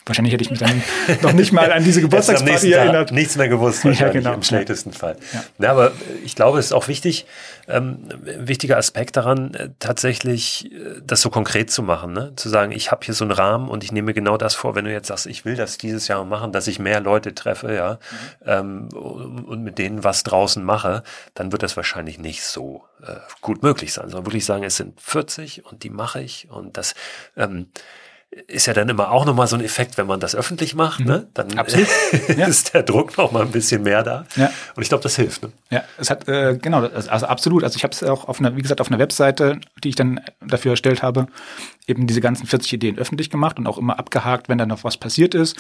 Wahrscheinlich hätte ich mich dann noch nicht mal an diese (laughs) Geburtstagsparty erinnert. Nichts mehr gewusst, ja, genau. im schlechtesten Fall. Ja. ja. aber ich glaube, es ist auch wichtig, ähm, wichtiger Aspekt daran, äh, tatsächlich äh, das so konkret zu machen. Ne? Zu sagen, ich habe hier so einen Rahmen und ich nehme genau das vor, wenn du jetzt sagst, ich will das dieses Jahr machen, dass ich mehr Leute treffe, ja, mhm. ähm, und mit denen was draußen mache, dann wird das wahrscheinlich nicht so äh, gut möglich sein. Sondern wirklich sagen, es sind 40 und die mache ich und das ähm, ist ja dann immer auch nochmal so ein Effekt, wenn man das öffentlich macht, ne? Mhm. dann Absolut. (laughs) Ja. ist der Druck noch mal ein bisschen mehr da. Ja. Und ich glaube, das hilft. Ne? Ja, es hat, äh, genau, also absolut. Also ich habe es auch auf einer, wie gesagt, auf einer Webseite, die ich dann dafür erstellt habe, eben diese ganzen 40 Ideen öffentlich gemacht und auch immer abgehakt, wenn dann noch was passiert ist.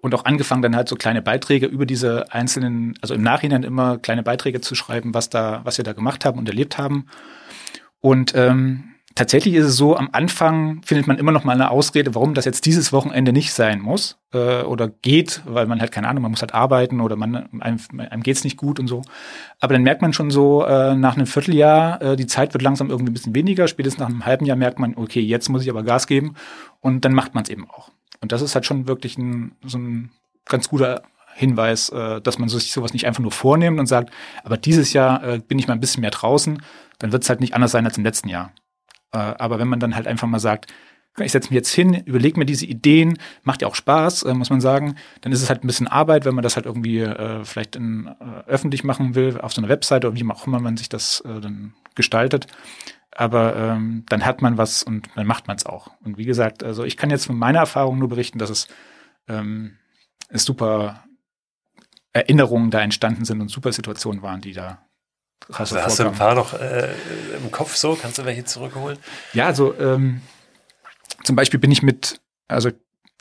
Und auch angefangen, dann halt so kleine Beiträge über diese einzelnen, also im Nachhinein immer kleine Beiträge zu schreiben, was da, was wir da gemacht haben und erlebt haben. Und ähm, tatsächlich ist es so, am Anfang findet man immer noch mal eine Ausrede, warum das jetzt dieses Wochenende nicht sein muss äh, oder geht, weil man halt keine Ahnung, man muss halt arbeiten oder man einem, einem geht's nicht gut und so. Aber dann merkt man schon so äh, nach einem Vierteljahr, äh, die Zeit wird langsam irgendwie ein bisschen weniger. Spätestens nach einem halben Jahr merkt man, okay, jetzt muss ich aber Gas geben und dann macht man es eben auch. Und das ist halt schon wirklich ein, so ein ganz guter Hinweis, äh, dass man sich sowas nicht einfach nur vornimmt und sagt, aber dieses Jahr äh, bin ich mal ein bisschen mehr draußen, dann wird es halt nicht anders sein als im letzten Jahr. Äh, aber wenn man dann halt einfach mal sagt, ich setze mich jetzt hin, überlege mir diese Ideen, macht ja auch Spaß, äh, muss man sagen. Dann ist es halt ein bisschen Arbeit, wenn man das halt irgendwie äh, vielleicht in, öffentlich machen will, auf so einer Webseite oder wie auch immer man sich das dann gestaltet. Aber ähm, dann hat man was und dann macht man es auch. Und wie gesagt, also ich kann jetzt von meiner Erfahrung nur berichten, dass es ähm, es super Erinnerungen da entstanden sind und super Situationen waren, die da hast du ein paar noch äh, im Kopf so? Kannst du welche zurückholen? Ja, also ähm, zum Beispiel bin ich mit, also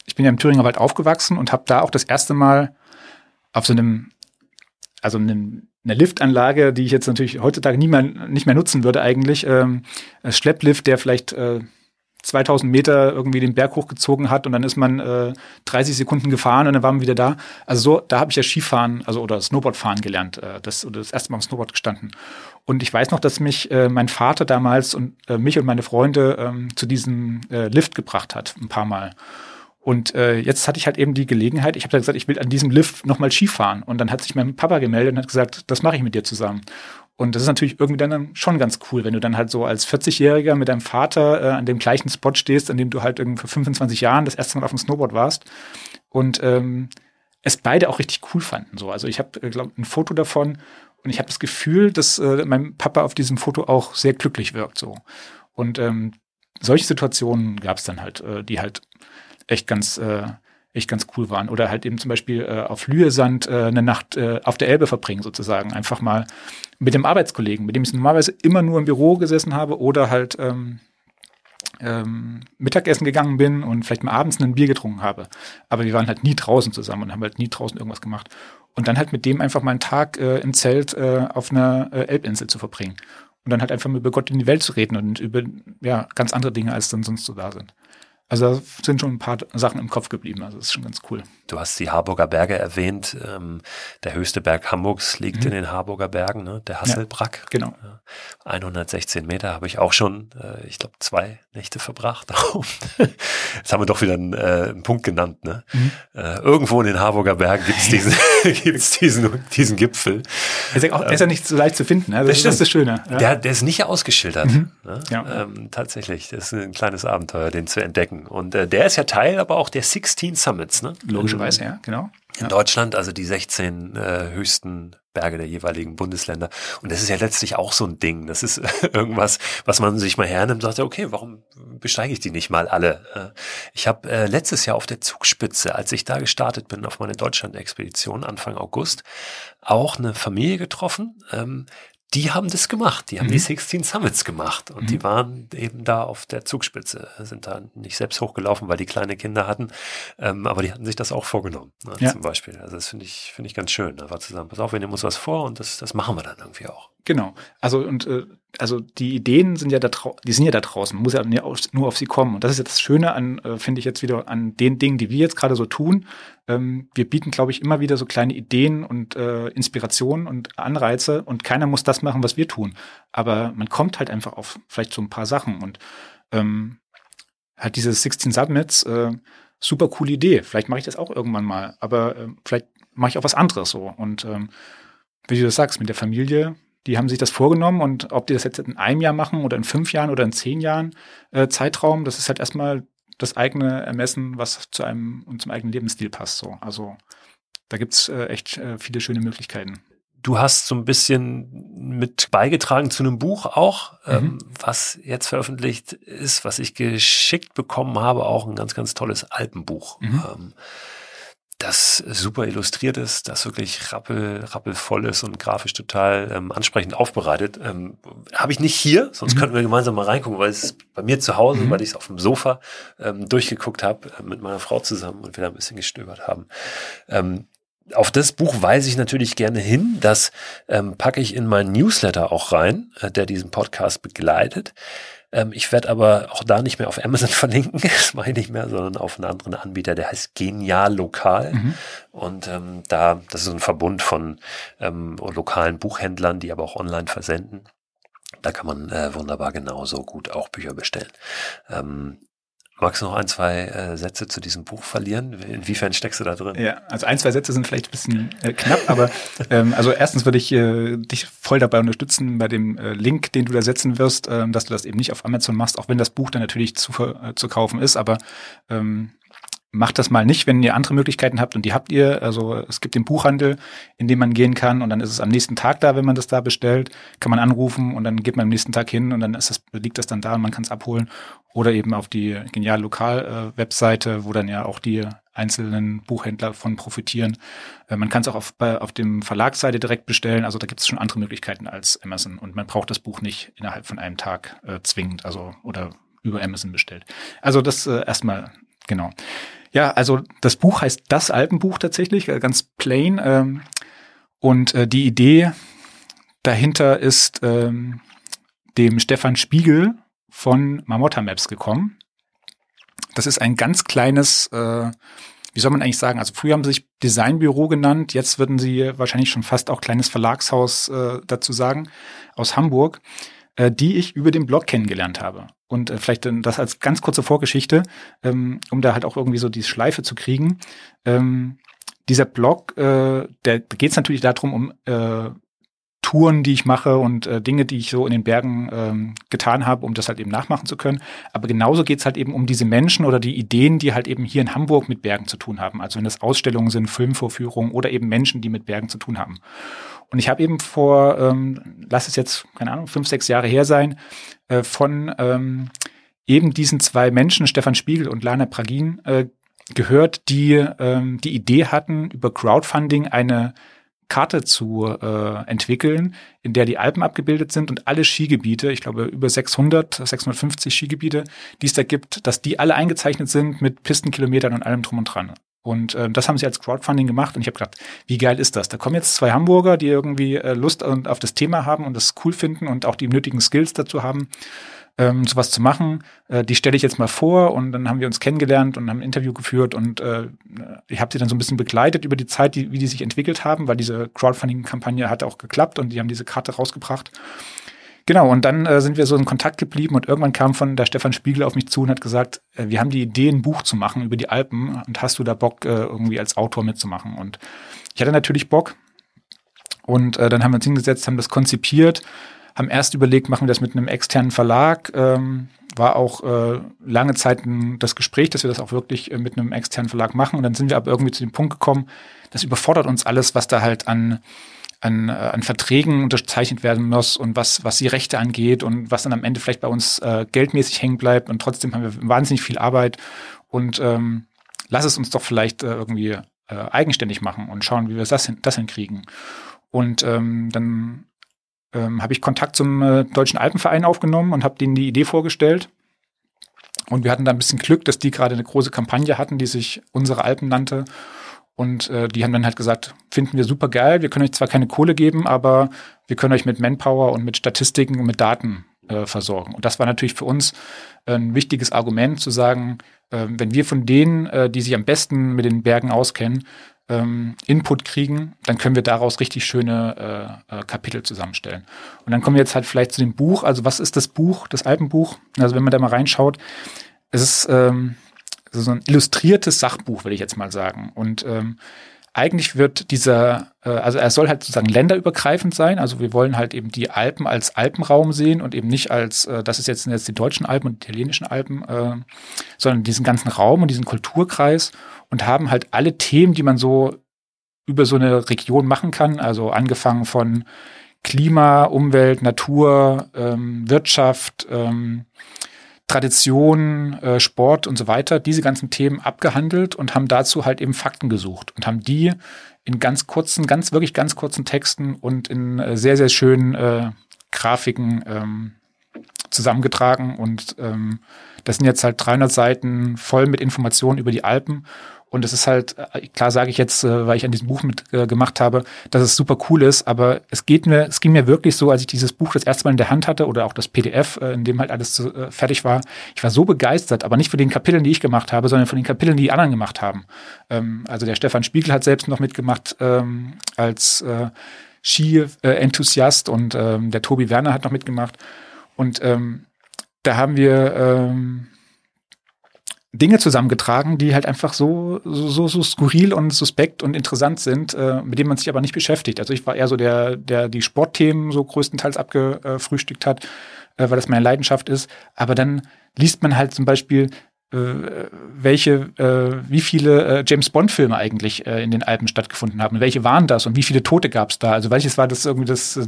ich bin ja im Thüringer Wald aufgewachsen und habe da auch das erste Mal auf so einem, also einem, eine Liftanlage, die ich jetzt natürlich heutzutage nie mehr, nicht mehr nutzen würde eigentlich, ähm, Schlepplift, der vielleicht äh, 2000 Meter irgendwie den Berg hochgezogen hat und dann ist man äh, 30 Sekunden gefahren und dann waren wir wieder da. Also so, da habe ich ja Skifahren, also oder Snowboardfahren gelernt, äh, das oder das erste Mal am Snowboard gestanden. Und ich weiß noch, dass mich äh, mein Vater damals und äh, mich und meine Freunde ähm, zu diesem äh, Lift gebracht hat, ein paar Mal. Und äh, jetzt hatte ich halt eben die Gelegenheit, ich habe gesagt, ich will an diesem Lift nochmal Skifahren. Und dann hat sich mein Papa gemeldet und hat gesagt, das mache ich mit dir zusammen. Und das ist natürlich irgendwie dann schon ganz cool, wenn du dann halt so als 40-Jähriger mit deinem Vater äh, an dem gleichen Spot stehst, an dem du halt irgendwie vor 25 Jahren das erste Mal auf dem Snowboard warst und ähm, es beide auch richtig cool fanden. So, also ich habe, äh, glaube ein Foto davon und ich habe das Gefühl, dass äh, mein Papa auf diesem Foto auch sehr glücklich wirkt. So und ähm, solche Situationen gab es dann halt, äh, die halt echt ganz äh, echt ganz cool waren. Oder halt eben zum Beispiel äh, auf Lüesand äh, eine Nacht äh, auf der Elbe verbringen, sozusagen. Einfach mal mit dem Arbeitskollegen, mit dem ich normalerweise immer nur im Büro gesessen habe oder halt ähm, ähm, Mittagessen gegangen bin und vielleicht mal abends ein Bier getrunken habe. Aber wir waren halt nie draußen zusammen und haben halt nie draußen irgendwas gemacht. Und dann halt mit dem einfach mal einen Tag äh, im Zelt äh, auf einer äh, Elbinsel zu verbringen. Und dann halt einfach mal über Gott in die Welt zu reden und über ja, ganz andere Dinge, als dann sonst so da sind. Also da sind schon ein paar Sachen im Kopf geblieben. Also das ist schon ganz cool. Du hast die Harburger Berge erwähnt. Ähm, der höchste Berg Hamburgs liegt mhm. in den Harburger Bergen, ne? der Hasselbrack. Ja, genau. 116 Meter habe ich auch schon, äh, ich glaube, zwei Nächte verbracht. (laughs) Jetzt haben wir doch wieder einen, äh, einen Punkt genannt. Ne? Mhm. Äh, irgendwo in den Harburger Bergen gibt es diesen, (laughs) (laughs) gibt's diesen, diesen Gipfel. Der ist, ja auch, der ist ja nicht so leicht zu finden. Ne? Das, das ist das Schöne. Ja. Der, der ist nicht ausgeschildert. Mhm. Ne? Ja. Ähm, tatsächlich, das ist ein kleines Abenteuer, den zu entdecken. Und äh, der ist ja Teil aber auch der 16 Summits. Ne? Logisch logischerweise, ja, genau. In ja. Deutschland, also die 16 äh, höchsten Berge der jeweiligen Bundesländer. Und das ist ja letztlich auch so ein Ding. Das ist (laughs) irgendwas, was man sich mal hernimmt und sagt, okay, warum besteige ich die nicht mal alle? Äh, ich habe äh, letztes Jahr auf der Zugspitze, als ich da gestartet bin auf meine Deutschland-Expedition Anfang August, auch eine Familie getroffen, ähm, die haben das gemacht. Die haben mhm. die 16 Summits gemacht und mhm. die waren eben da auf der Zugspitze, sind da nicht selbst hochgelaufen, weil die kleine Kinder hatten, ähm, aber die hatten sich das auch vorgenommen, ne, ja. zum Beispiel. Also das finde ich, finde ich ganz schön. Da war zusammen, pass auf, wir nehmen uns was vor und das, das machen wir dann irgendwie auch. Genau. Also und äh, also die Ideen sind ja da die sind ja da draußen, man muss ja nur auf sie kommen. Und das ist ja das Schöne an, äh, finde ich jetzt wieder an den Dingen, die wir jetzt gerade so tun. Ähm, wir bieten, glaube ich, immer wieder so kleine Ideen und äh, Inspirationen und Anreize und keiner muss das machen, was wir tun. Aber man kommt halt einfach auf vielleicht so ein paar Sachen und ähm, halt diese 16 Submits, äh, super coole Idee. Vielleicht mache ich das auch irgendwann mal, aber äh, vielleicht mache ich auch was anderes so. Und ähm, wie du das sagst, mit der Familie, die haben sich das vorgenommen und ob die das jetzt in einem Jahr machen oder in fünf Jahren oder in zehn Jahren äh, Zeitraum, das ist halt erstmal das eigene Ermessen, was zu einem und zum eigenen Lebensstil passt. So. Also da gibt's äh, echt äh, viele schöne Möglichkeiten. Du hast so ein bisschen mit beigetragen zu einem Buch auch, ähm, mhm. ähm, was jetzt veröffentlicht ist, was ich geschickt bekommen habe, auch ein ganz, ganz tolles Alpenbuch. Mhm. Ähm, das super illustriert ist, das wirklich rappel, rappelvoll ist und grafisch total ähm, ansprechend aufbereitet. Ähm, Habe ich nicht hier, sonst mhm. könnten wir gemeinsam mal reingucken, weil es bei mir zu Hause, mhm. weil ich es auf dem Sofa ähm, durchgeguckt habe äh, mit meiner Frau zusammen und wir da ein bisschen gestöbert haben. Ähm, auf das Buch weise ich natürlich gerne hin. Das ähm, packe ich in meinen Newsletter auch rein, äh, der diesen Podcast begleitet. Ähm, ich werde aber auch da nicht mehr auf Amazon (laughs) verlinken, das mache ich nicht mehr, sondern auf einen anderen Anbieter, der heißt Genial Lokal. Mhm. Und ähm, da, das ist ein Verbund von ähm, lokalen Buchhändlern, die aber auch online versenden. Da kann man äh, wunderbar genauso gut auch Bücher bestellen. Ähm, Magst du noch ein, zwei äh, Sätze zu diesem Buch verlieren? Inwiefern steckst du da drin? Ja, also ein, zwei Sätze sind vielleicht ein bisschen äh, knapp, aber ähm, also erstens würde ich äh, dich voll dabei unterstützen bei dem äh, Link, den du da setzen wirst, äh, dass du das eben nicht auf Amazon machst, auch wenn das Buch dann natürlich zu, äh, zu kaufen ist, aber ähm, macht das mal nicht, wenn ihr andere Möglichkeiten habt und die habt ihr. Also es gibt den Buchhandel, in dem man gehen kann und dann ist es am nächsten Tag da, wenn man das da bestellt, kann man anrufen und dann geht man am nächsten Tag hin und dann ist das, liegt das dann da und man kann es abholen. Oder eben auf die Genial Lokal-Webseite, wo dann ja auch die einzelnen Buchhändler von profitieren. Äh, man kann es auch auf, auf dem Verlagsseite direkt bestellen. Also da gibt es schon andere Möglichkeiten als Amazon und man braucht das Buch nicht innerhalb von einem Tag äh, zwingend, also oder über Amazon bestellt. Also das äh, erstmal genau. Ja, also das Buch heißt das Alpenbuch tatsächlich, äh, ganz plain. Ähm, und äh, die Idee dahinter ist ähm, dem Stefan Spiegel von Marmotta Maps gekommen. Das ist ein ganz kleines, äh, wie soll man eigentlich sagen, also früher haben sie sich Designbüro genannt, jetzt würden sie wahrscheinlich schon fast auch kleines Verlagshaus äh, dazu sagen, aus Hamburg, äh, die ich über den Blog kennengelernt habe. Und äh, vielleicht das als ganz kurze Vorgeschichte, ähm, um da halt auch irgendwie so die Schleife zu kriegen. Ähm, dieser Blog, äh, der geht es natürlich darum, um äh, Touren, die ich mache und äh, Dinge, die ich so in den Bergen ähm, getan habe, um das halt eben nachmachen zu können. Aber genauso geht es halt eben um diese Menschen oder die Ideen, die halt eben hier in Hamburg mit Bergen zu tun haben. Also wenn das Ausstellungen sind, Filmvorführungen oder eben Menschen, die mit Bergen zu tun haben. Und ich habe eben vor, ähm, lass es jetzt, keine Ahnung, fünf, sechs Jahre her sein, äh, von ähm, eben diesen zwei Menschen, Stefan Spiegel und Lana Pragin, äh, gehört, die ähm, die Idee hatten, über Crowdfunding eine Karte zu äh, entwickeln, in der die Alpen abgebildet sind und alle Skigebiete, ich glaube über 600, 650 Skigebiete, die es da gibt, dass die alle eingezeichnet sind mit Pistenkilometern und allem drum und dran. Und äh, das haben sie als Crowdfunding gemacht und ich habe gedacht, wie geil ist das? Da kommen jetzt zwei Hamburger, die irgendwie äh, Lust auf das Thema haben und das cool finden und auch die nötigen Skills dazu haben, ähm, sowas zu machen. Äh, die stelle ich jetzt mal vor und dann haben wir uns kennengelernt und haben ein Interview geführt und äh, ich habe sie dann so ein bisschen begleitet über die Zeit, die, wie die sich entwickelt haben, weil diese Crowdfunding-Kampagne hat auch geklappt und die haben diese Karte rausgebracht. Genau, und dann äh, sind wir so in Kontakt geblieben und irgendwann kam von der Stefan Spiegel auf mich zu und hat gesagt, äh, wir haben die Idee, ein Buch zu machen über die Alpen und hast du da Bock, äh, irgendwie als Autor mitzumachen? Und ich hatte natürlich Bock und äh, dann haben wir uns hingesetzt, haben das konzipiert, haben erst überlegt, machen wir das mit einem externen Verlag, ähm, war auch äh, lange Zeit das Gespräch, dass wir das auch wirklich äh, mit einem externen Verlag machen und dann sind wir aber irgendwie zu dem Punkt gekommen, das überfordert uns alles, was da halt an an, äh, an Verträgen unterzeichnet werden muss und was, was die Rechte angeht und was dann am Ende vielleicht bei uns äh, geldmäßig hängen bleibt und trotzdem haben wir wahnsinnig viel Arbeit und ähm, lass es uns doch vielleicht äh, irgendwie äh, eigenständig machen und schauen, wie wir das, hin, das hinkriegen. Und ähm, dann ähm, habe ich Kontakt zum äh, Deutschen Alpenverein aufgenommen und habe denen die Idee vorgestellt. Und wir hatten da ein bisschen Glück, dass die gerade eine große Kampagne hatten, die sich Unsere Alpen nannte. Und äh, die haben dann halt gesagt, finden wir super geil, wir können euch zwar keine Kohle geben, aber wir können euch mit Manpower und mit Statistiken und mit Daten äh, versorgen. Und das war natürlich für uns ein wichtiges Argument zu sagen, äh, wenn wir von denen, äh, die sich am besten mit den Bergen auskennen, ähm, Input kriegen, dann können wir daraus richtig schöne äh, äh, Kapitel zusammenstellen. Und dann kommen wir jetzt halt vielleicht zu dem Buch. Also was ist das Buch, das Alpenbuch? Also wenn man da mal reinschaut, es ist ähm, so ein illustriertes Sachbuch, will ich jetzt mal sagen. Und ähm, eigentlich wird dieser, äh, also er soll halt sozusagen länderübergreifend sein. Also wir wollen halt eben die Alpen als Alpenraum sehen und eben nicht als, äh, das ist jetzt, jetzt die deutschen Alpen und die italienischen Alpen, äh, sondern diesen ganzen Raum und diesen Kulturkreis und haben halt alle Themen, die man so über so eine Region machen kann, also angefangen von Klima, Umwelt, Natur, ähm, Wirtschaft, ähm, Tradition, äh, Sport und so weiter, diese ganzen Themen abgehandelt und haben dazu halt eben Fakten gesucht und haben die in ganz kurzen, ganz wirklich ganz kurzen Texten und in äh, sehr, sehr schönen äh, Grafiken ähm, zusammengetragen und ähm, das sind jetzt halt 300 Seiten voll mit Informationen über die Alpen und es ist halt, äh, klar sage ich jetzt, äh, weil ich an diesem Buch mitgemacht äh, habe, dass es super cool ist, aber es geht mir, es ging mir wirklich so, als ich dieses Buch das erste Mal in der Hand hatte oder auch das PDF, in dem halt alles fertig war, ich war so begeistert, aber nicht für den Kapiteln, die ich gemacht habe, sondern von den Kapiteln, die die anderen gemacht haben. Ähm, also der Stefan Spiegel hat selbst noch mitgemacht ähm, als Ski-Enthusiast und ähm, der Tobi Werner hat noch mitgemacht. Und da haben wir Dinge zusammengetragen, die halt einfach so, so, so skurril und suspekt und interessant sind, äh, mit denen man sich aber nicht beschäftigt. Also ich war eher so der, der die Sportthemen so größtenteils abgefrühstückt hat, äh, weil das meine Leidenschaft ist. Aber dann liest man halt zum Beispiel welche, äh, wie viele äh, James Bond-Filme eigentlich äh, in den Alpen stattgefunden haben. welche waren das und wie viele Tote gab es da? Also welches war das irgendwie das? Äh,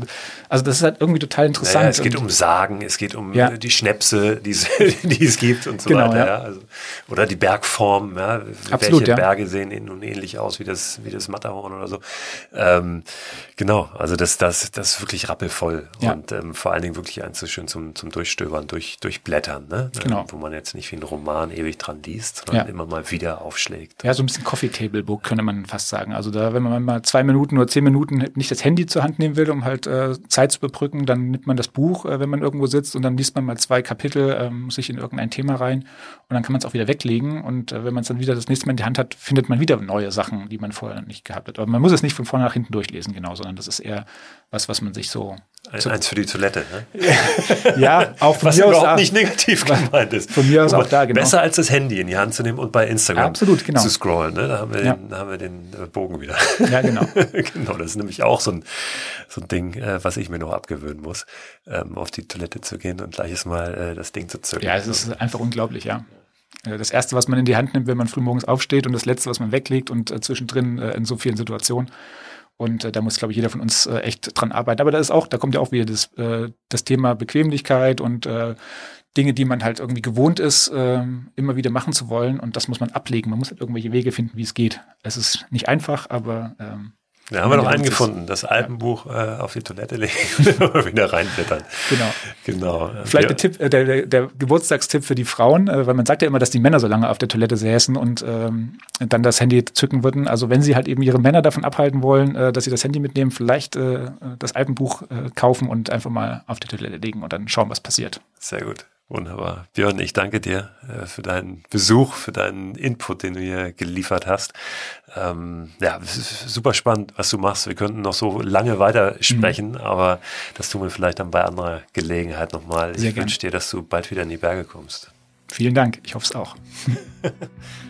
also das ist halt irgendwie total interessant. Naja, es geht um Sagen, es geht um ja. die Schnäpse, (laughs) die, es gibt und so genau, weiter. Ja. Also, oder die Bergform. Ja. Absolut, welche Berge sehen nun ähnlich aus wie das wie das Matterhorn oder so. Ähm, genau, also das das das ist wirklich rappelvoll und ähm, vor allen Dingen wirklich eins so schön zum zum Durchstöbern, durch durchblättern, ne? Genau. wo man jetzt nicht wie ein Roman ewig dran liest, sondern ja. immer mal wieder aufschlägt. Ja, so ein bisschen Coffee Table Book könnte man fast sagen. Also da, wenn man mal zwei Minuten oder zehn Minuten nicht das Handy zur Hand nehmen will, um halt äh, Zeit zu überbrücken, dann nimmt man das Buch, äh, wenn man irgendwo sitzt und dann liest man mal zwei Kapitel, ähm, sich in irgendein Thema rein und dann kann man es auch wieder weglegen und äh, wenn man es dann wieder das nächste Mal in die Hand hat, findet man wieder neue Sachen, die man vorher nicht gehabt hat. Aber man muss es nicht von vorne nach hinten durchlesen, genau, sondern das ist eher was, was man sich so so Eins für die Toilette, ne? (laughs) ja, auch von Was mir überhaupt aus, nicht negativ gemeint ist. Von mir aus auch da, genau. Besser als das Handy in die Hand zu nehmen und bei Instagram Absolut, genau. zu scrollen. Ne? Da, haben wir ja. den, haben wir den äh, Bogen wieder. Ja, genau. (laughs) genau, das ist nämlich auch so ein, so ein Ding, äh, was ich mir noch abgewöhnen muss, ähm, auf die Toilette zu gehen und gleiches Mal äh, das Ding zu zücken. Ja, es ist einfach unglaublich, ja. Äh, das erste, was man in die Hand nimmt, wenn man frühmorgens aufsteht und das letzte, was man weglegt und äh, zwischendrin äh, in so vielen Situationen. Und äh, da muss, glaube ich, jeder von uns äh, echt dran arbeiten. Aber da ist auch, da kommt ja auch wieder das, äh, das Thema Bequemlichkeit und äh, Dinge, die man halt irgendwie gewohnt ist, äh, immer wieder machen zu wollen. Und das muss man ablegen. Man muss halt irgendwelche Wege finden, wie es geht. Es ist nicht einfach, aber ähm, da haben wir noch einen gefunden, das Alpenbuch äh, auf die Toilette legen (laughs) und wieder reinblättern. Genau. genau. Vielleicht ja. der, Tipp, äh, der, der, der Geburtstagstipp für die Frauen, äh, weil man sagt ja immer, dass die Männer so lange auf der Toilette säßen und ähm, dann das Handy zücken würden. Also wenn sie halt eben ihre Männer davon abhalten wollen, äh, dass sie das Handy mitnehmen, vielleicht äh, das Alpenbuch äh, kaufen und einfach mal auf die Toilette legen und dann schauen, was passiert. Sehr gut. Wunderbar. Björn, ich danke dir äh, für deinen Besuch, für deinen Input, den du hier geliefert hast. Ähm, ja, super spannend, was du machst. Wir könnten noch so lange weiter sprechen, mhm. aber das tun wir vielleicht dann bei anderer Gelegenheit nochmal. Ich wünsche dir, dass du bald wieder in die Berge kommst. Vielen Dank. Ich hoffe es auch. (laughs)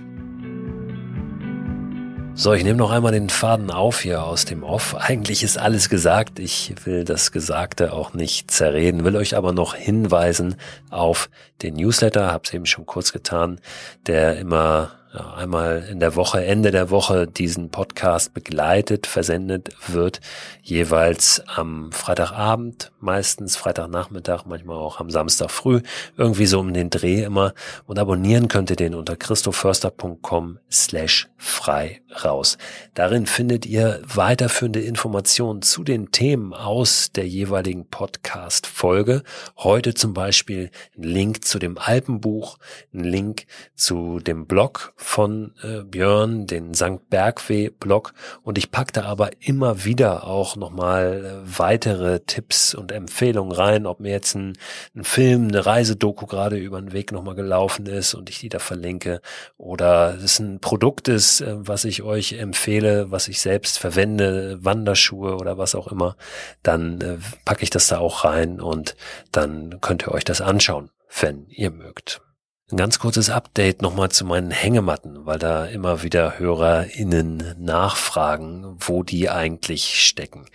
So, ich nehme noch einmal den Faden auf hier aus dem Off. Eigentlich ist alles gesagt. Ich will das Gesagte auch nicht zerreden, will euch aber noch hinweisen auf den Newsletter, hab's eben schon kurz getan, der immer einmal in der Woche, Ende der Woche diesen Podcast begleitet, versendet wird, jeweils am Freitagabend, meistens Freitagnachmittag, manchmal auch am Samstag früh, irgendwie so um den Dreh immer. Und abonnieren könnt ihr den unter christoförster.com slash frei raus. Darin findet ihr weiterführende Informationen zu den Themen aus der jeweiligen Podcast-Folge. Heute zum Beispiel ein Link zu dem Alpenbuch, ein Link zu dem Blog von äh, Björn, den St. Bergweh Blog und ich packte aber immer wieder auch nochmal äh, weitere Tipps und Empfehlungen rein, ob mir jetzt ein, ein Film, eine Reisedoku gerade über den Weg nochmal gelaufen ist und ich die da verlinke oder es ein Produkt ist, äh, was ich euch empfehle, was ich selbst verwende, Wanderschuhe oder was auch immer, dann äh, packe ich das da auch rein und dann könnt ihr euch das anschauen, wenn ihr mögt. Ein ganz kurzes Update nochmal zu meinen Hängematten, weil da immer wieder HörerInnen nachfragen, wo die eigentlich stecken.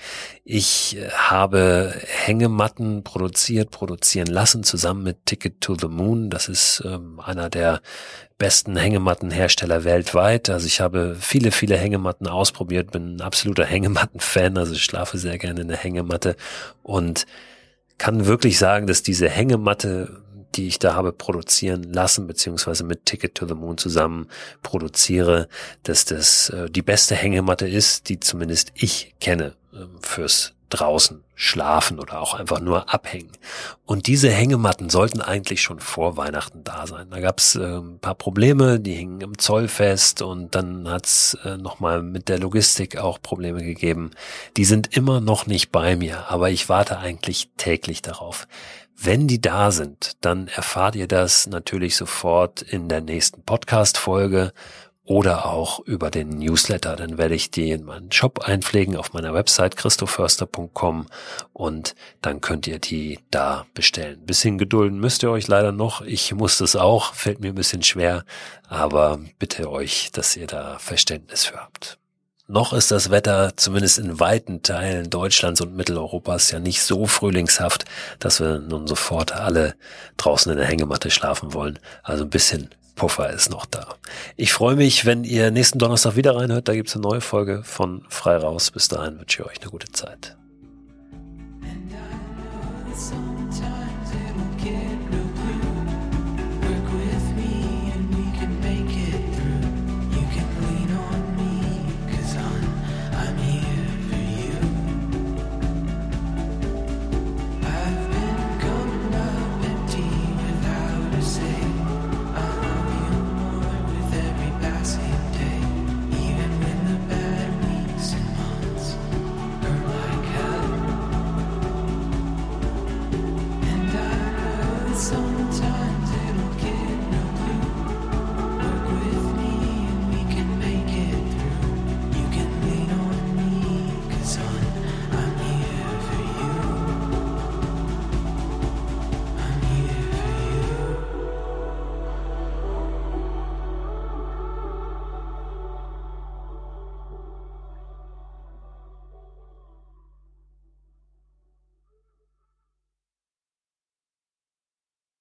Ich äh, habe Hängematten produziert, produzieren lassen, zusammen mit Ticket to the Moon. Das ist ähm, einer der besten Hängemattenhersteller weltweit. Also ich habe viele, viele Hängematten ausprobiert, bin ein absoluter Hängematten-Fan, also ich schlafe sehr gerne in der Hängematte und kann wirklich sagen, dass diese Hängematte die ich da habe produzieren lassen, beziehungsweise mit Ticket to the Moon zusammen produziere, dass das äh, die beste Hängematte ist, die zumindest ich kenne äh, fürs draußen schlafen oder auch einfach nur abhängen. Und diese Hängematten sollten eigentlich schon vor Weihnachten da sein. Da gab es äh, ein paar Probleme, die hingen im Zoll fest und dann hat es äh, nochmal mit der Logistik auch Probleme gegeben. Die sind immer noch nicht bei mir, aber ich warte eigentlich täglich darauf. Wenn die da sind, dann erfahrt ihr das natürlich sofort in der nächsten Podcast-Folge oder auch über den Newsletter. Dann werde ich die in meinen Shop einpflegen auf meiner Website christoförster.com und dann könnt ihr die da bestellen. bisschen gedulden müsst ihr euch leider noch. Ich muss das auch, fällt mir ein bisschen schwer, aber bitte euch, dass ihr da Verständnis für habt. Noch ist das Wetter zumindest in weiten Teilen Deutschlands und Mitteleuropas ja nicht so frühlingshaft, dass wir nun sofort alle draußen in der Hängematte schlafen wollen. Also ein bisschen Puffer ist noch da. Ich freue mich, wenn ihr nächsten Donnerstag wieder reinhört. Da gibt's eine neue Folge von Frei raus. Bis dahin wünsche ich euch eine gute Zeit.